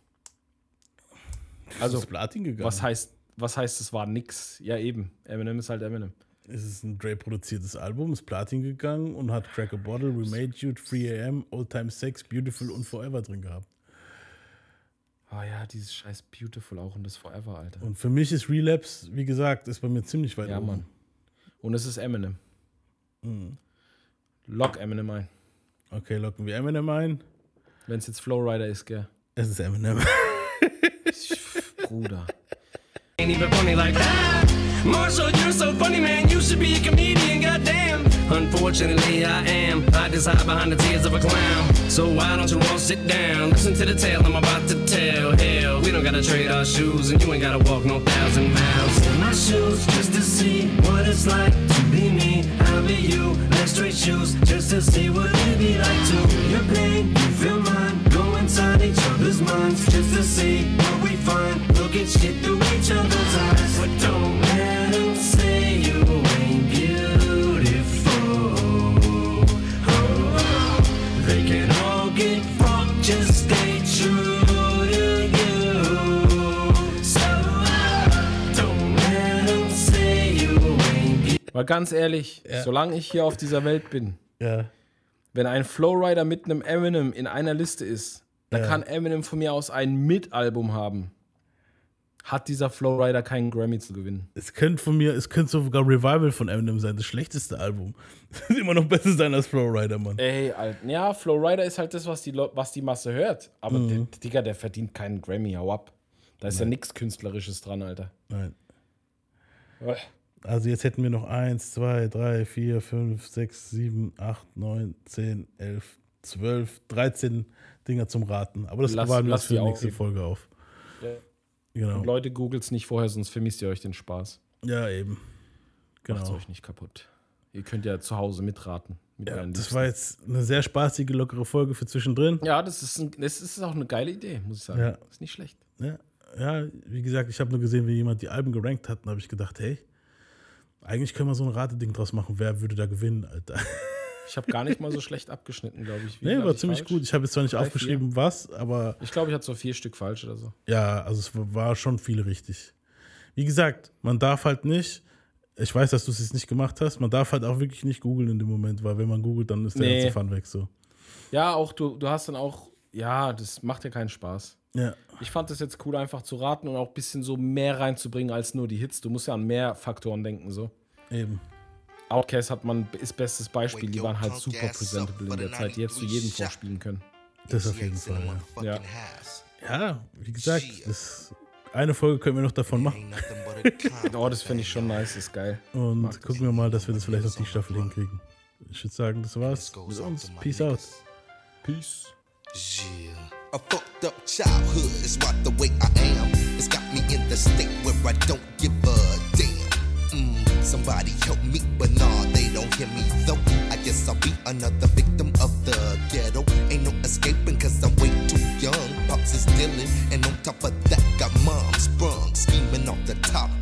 Also, ist Platin gegangen. was heißt, was heißt, es war nix? Ja, eben. Eminem ist halt Eminem. Es ist ein Dre-produziertes Album, ist Platin gegangen und hat Crack a Bottle, We Made You, 3am, Old Time Sex, Beautiful und Forever drin gehabt. Ah ja, dieses scheiß Beautiful auch und das Forever, Alter. Und für mich ist Relapse, wie gesagt, ist bei mir ziemlich weit Ja, oben. Mann. Und es ist Eminem. Mhm. Lock Eminem ein. Okay, locken wir Eminem ein. Wenn es jetzt Flowrider ist, gell? Es ist Eminem. Bruder. Ain't even funny like that. Marshall, you're so funny, man. You should be a comedian, goddamn. Unfortunately, I am. I just hide behind the tears of a clown. So why don't you all sit down? Listen to the tale I'm about to tell. Hell, we don't gotta trade our shoes, and you ain't gotta walk no thousand miles. In my shoes, just to see what it's like to be me. I'll be you. Let's trade shoes, just to see what it be like to. Your pain, you feel mine. Go inside each other's minds, just to see what we find. Look at shit through each other's eyes. But don't let 'em say Mal ganz ehrlich, solange ich hier auf dieser Welt bin, Ja. wenn ein Flowrider mit einem Eminem in einer Liste ist, dann Ja. kann Eminem von mir aus ein Mitalbum haben. Hat dieser Flowrider keinen Grammy zu gewinnen. Es könnte von mir, es könnte sogar Revival von Eminem sein, das schlechteste Album. Das immer noch besser sein als Flowrider, Mann. Ey, Alter. Ja, Flowrider ist halt das, was die, was die Masse hört. Aber Mhm. der, Digga, der verdient keinen Grammy, hau ab. Da ist ja nichts Künstlerisches dran, Alter. Nein. Uah. Also jetzt hätten wir noch 1, 2, 3, 4, 5, 6, 7, 8, 9, 10, 11, 12, 13 Dinger zum Raten. Aber das bewahren wir für die nächste aufheben. Folge auf. Ja. Genau. Und Leute, googelt's nicht vorher, sonst vermisst ihr euch den Spaß. Ja, eben. Genau. euch nicht kaputt. Ihr könnt ja zu Hause mitraten. Mit Ja, das war jetzt eine sehr spaßige, lockere Folge für zwischendrin. Ja, das ist, ein, das ist auch eine geile Idee, muss ich sagen. Ja. Ist nicht schlecht. Ja, ja wie gesagt, ich habe nur gesehen, wie jemand die Alben gerankt hat. Und habe ich gedacht, hey, eigentlich können wir so ein Rateding draus machen. Wer würde da gewinnen, Alter? Ich habe gar nicht mal so schlecht abgeschnitten, glaube ich. Wie nee, war ich ziemlich falsch? gut. Ich habe jetzt zwar nicht Drei, aufgeschrieben, was, aber Ich glaube, ich hatte so vier Stück falsch oder so. ja, also es war schon viel richtig. Wie gesagt, man darf halt nicht, ich weiß, dass du es jetzt nicht gemacht hast, man darf halt auch wirklich nicht googeln in dem Moment, weil wenn man googelt, dann ist der Nee. ganze Fun weg so. Ja, auch du, du hast dann auch, ja, das macht ja keinen Spaß. Ja. Ich fand das jetzt cool, einfach zu raten und auch ein bisschen so mehr reinzubringen als nur die Hits. Du musst ja an mehr Faktoren denken, so. Eben. Outcast hat man, ist bestes Beispiel. Die waren halt super presentable in der Zeit, die hättest du jedem vorspielen können. Das auf jeden Fall, ja. Ja. Ja, wie gesagt, das, eine Folge können wir noch davon machen. Oh, das finde ich schon nice, ist geil. Und gucken wir mal, dass wir das vielleicht auf die Staffel hinkriegen. Ich würde sagen, das war's mit uns. Peace out. Peace. A fucked up childhood is what the way I am. It's got me in the state where I don't give a damn. Mm, somebody help me, but nah, they don't hear me though. I guess I'll be another victim of the ghetto. Ain't no escaping cause I'm way too young. Pops is dealing, and on top of that, got mom sprung, scheming off the top.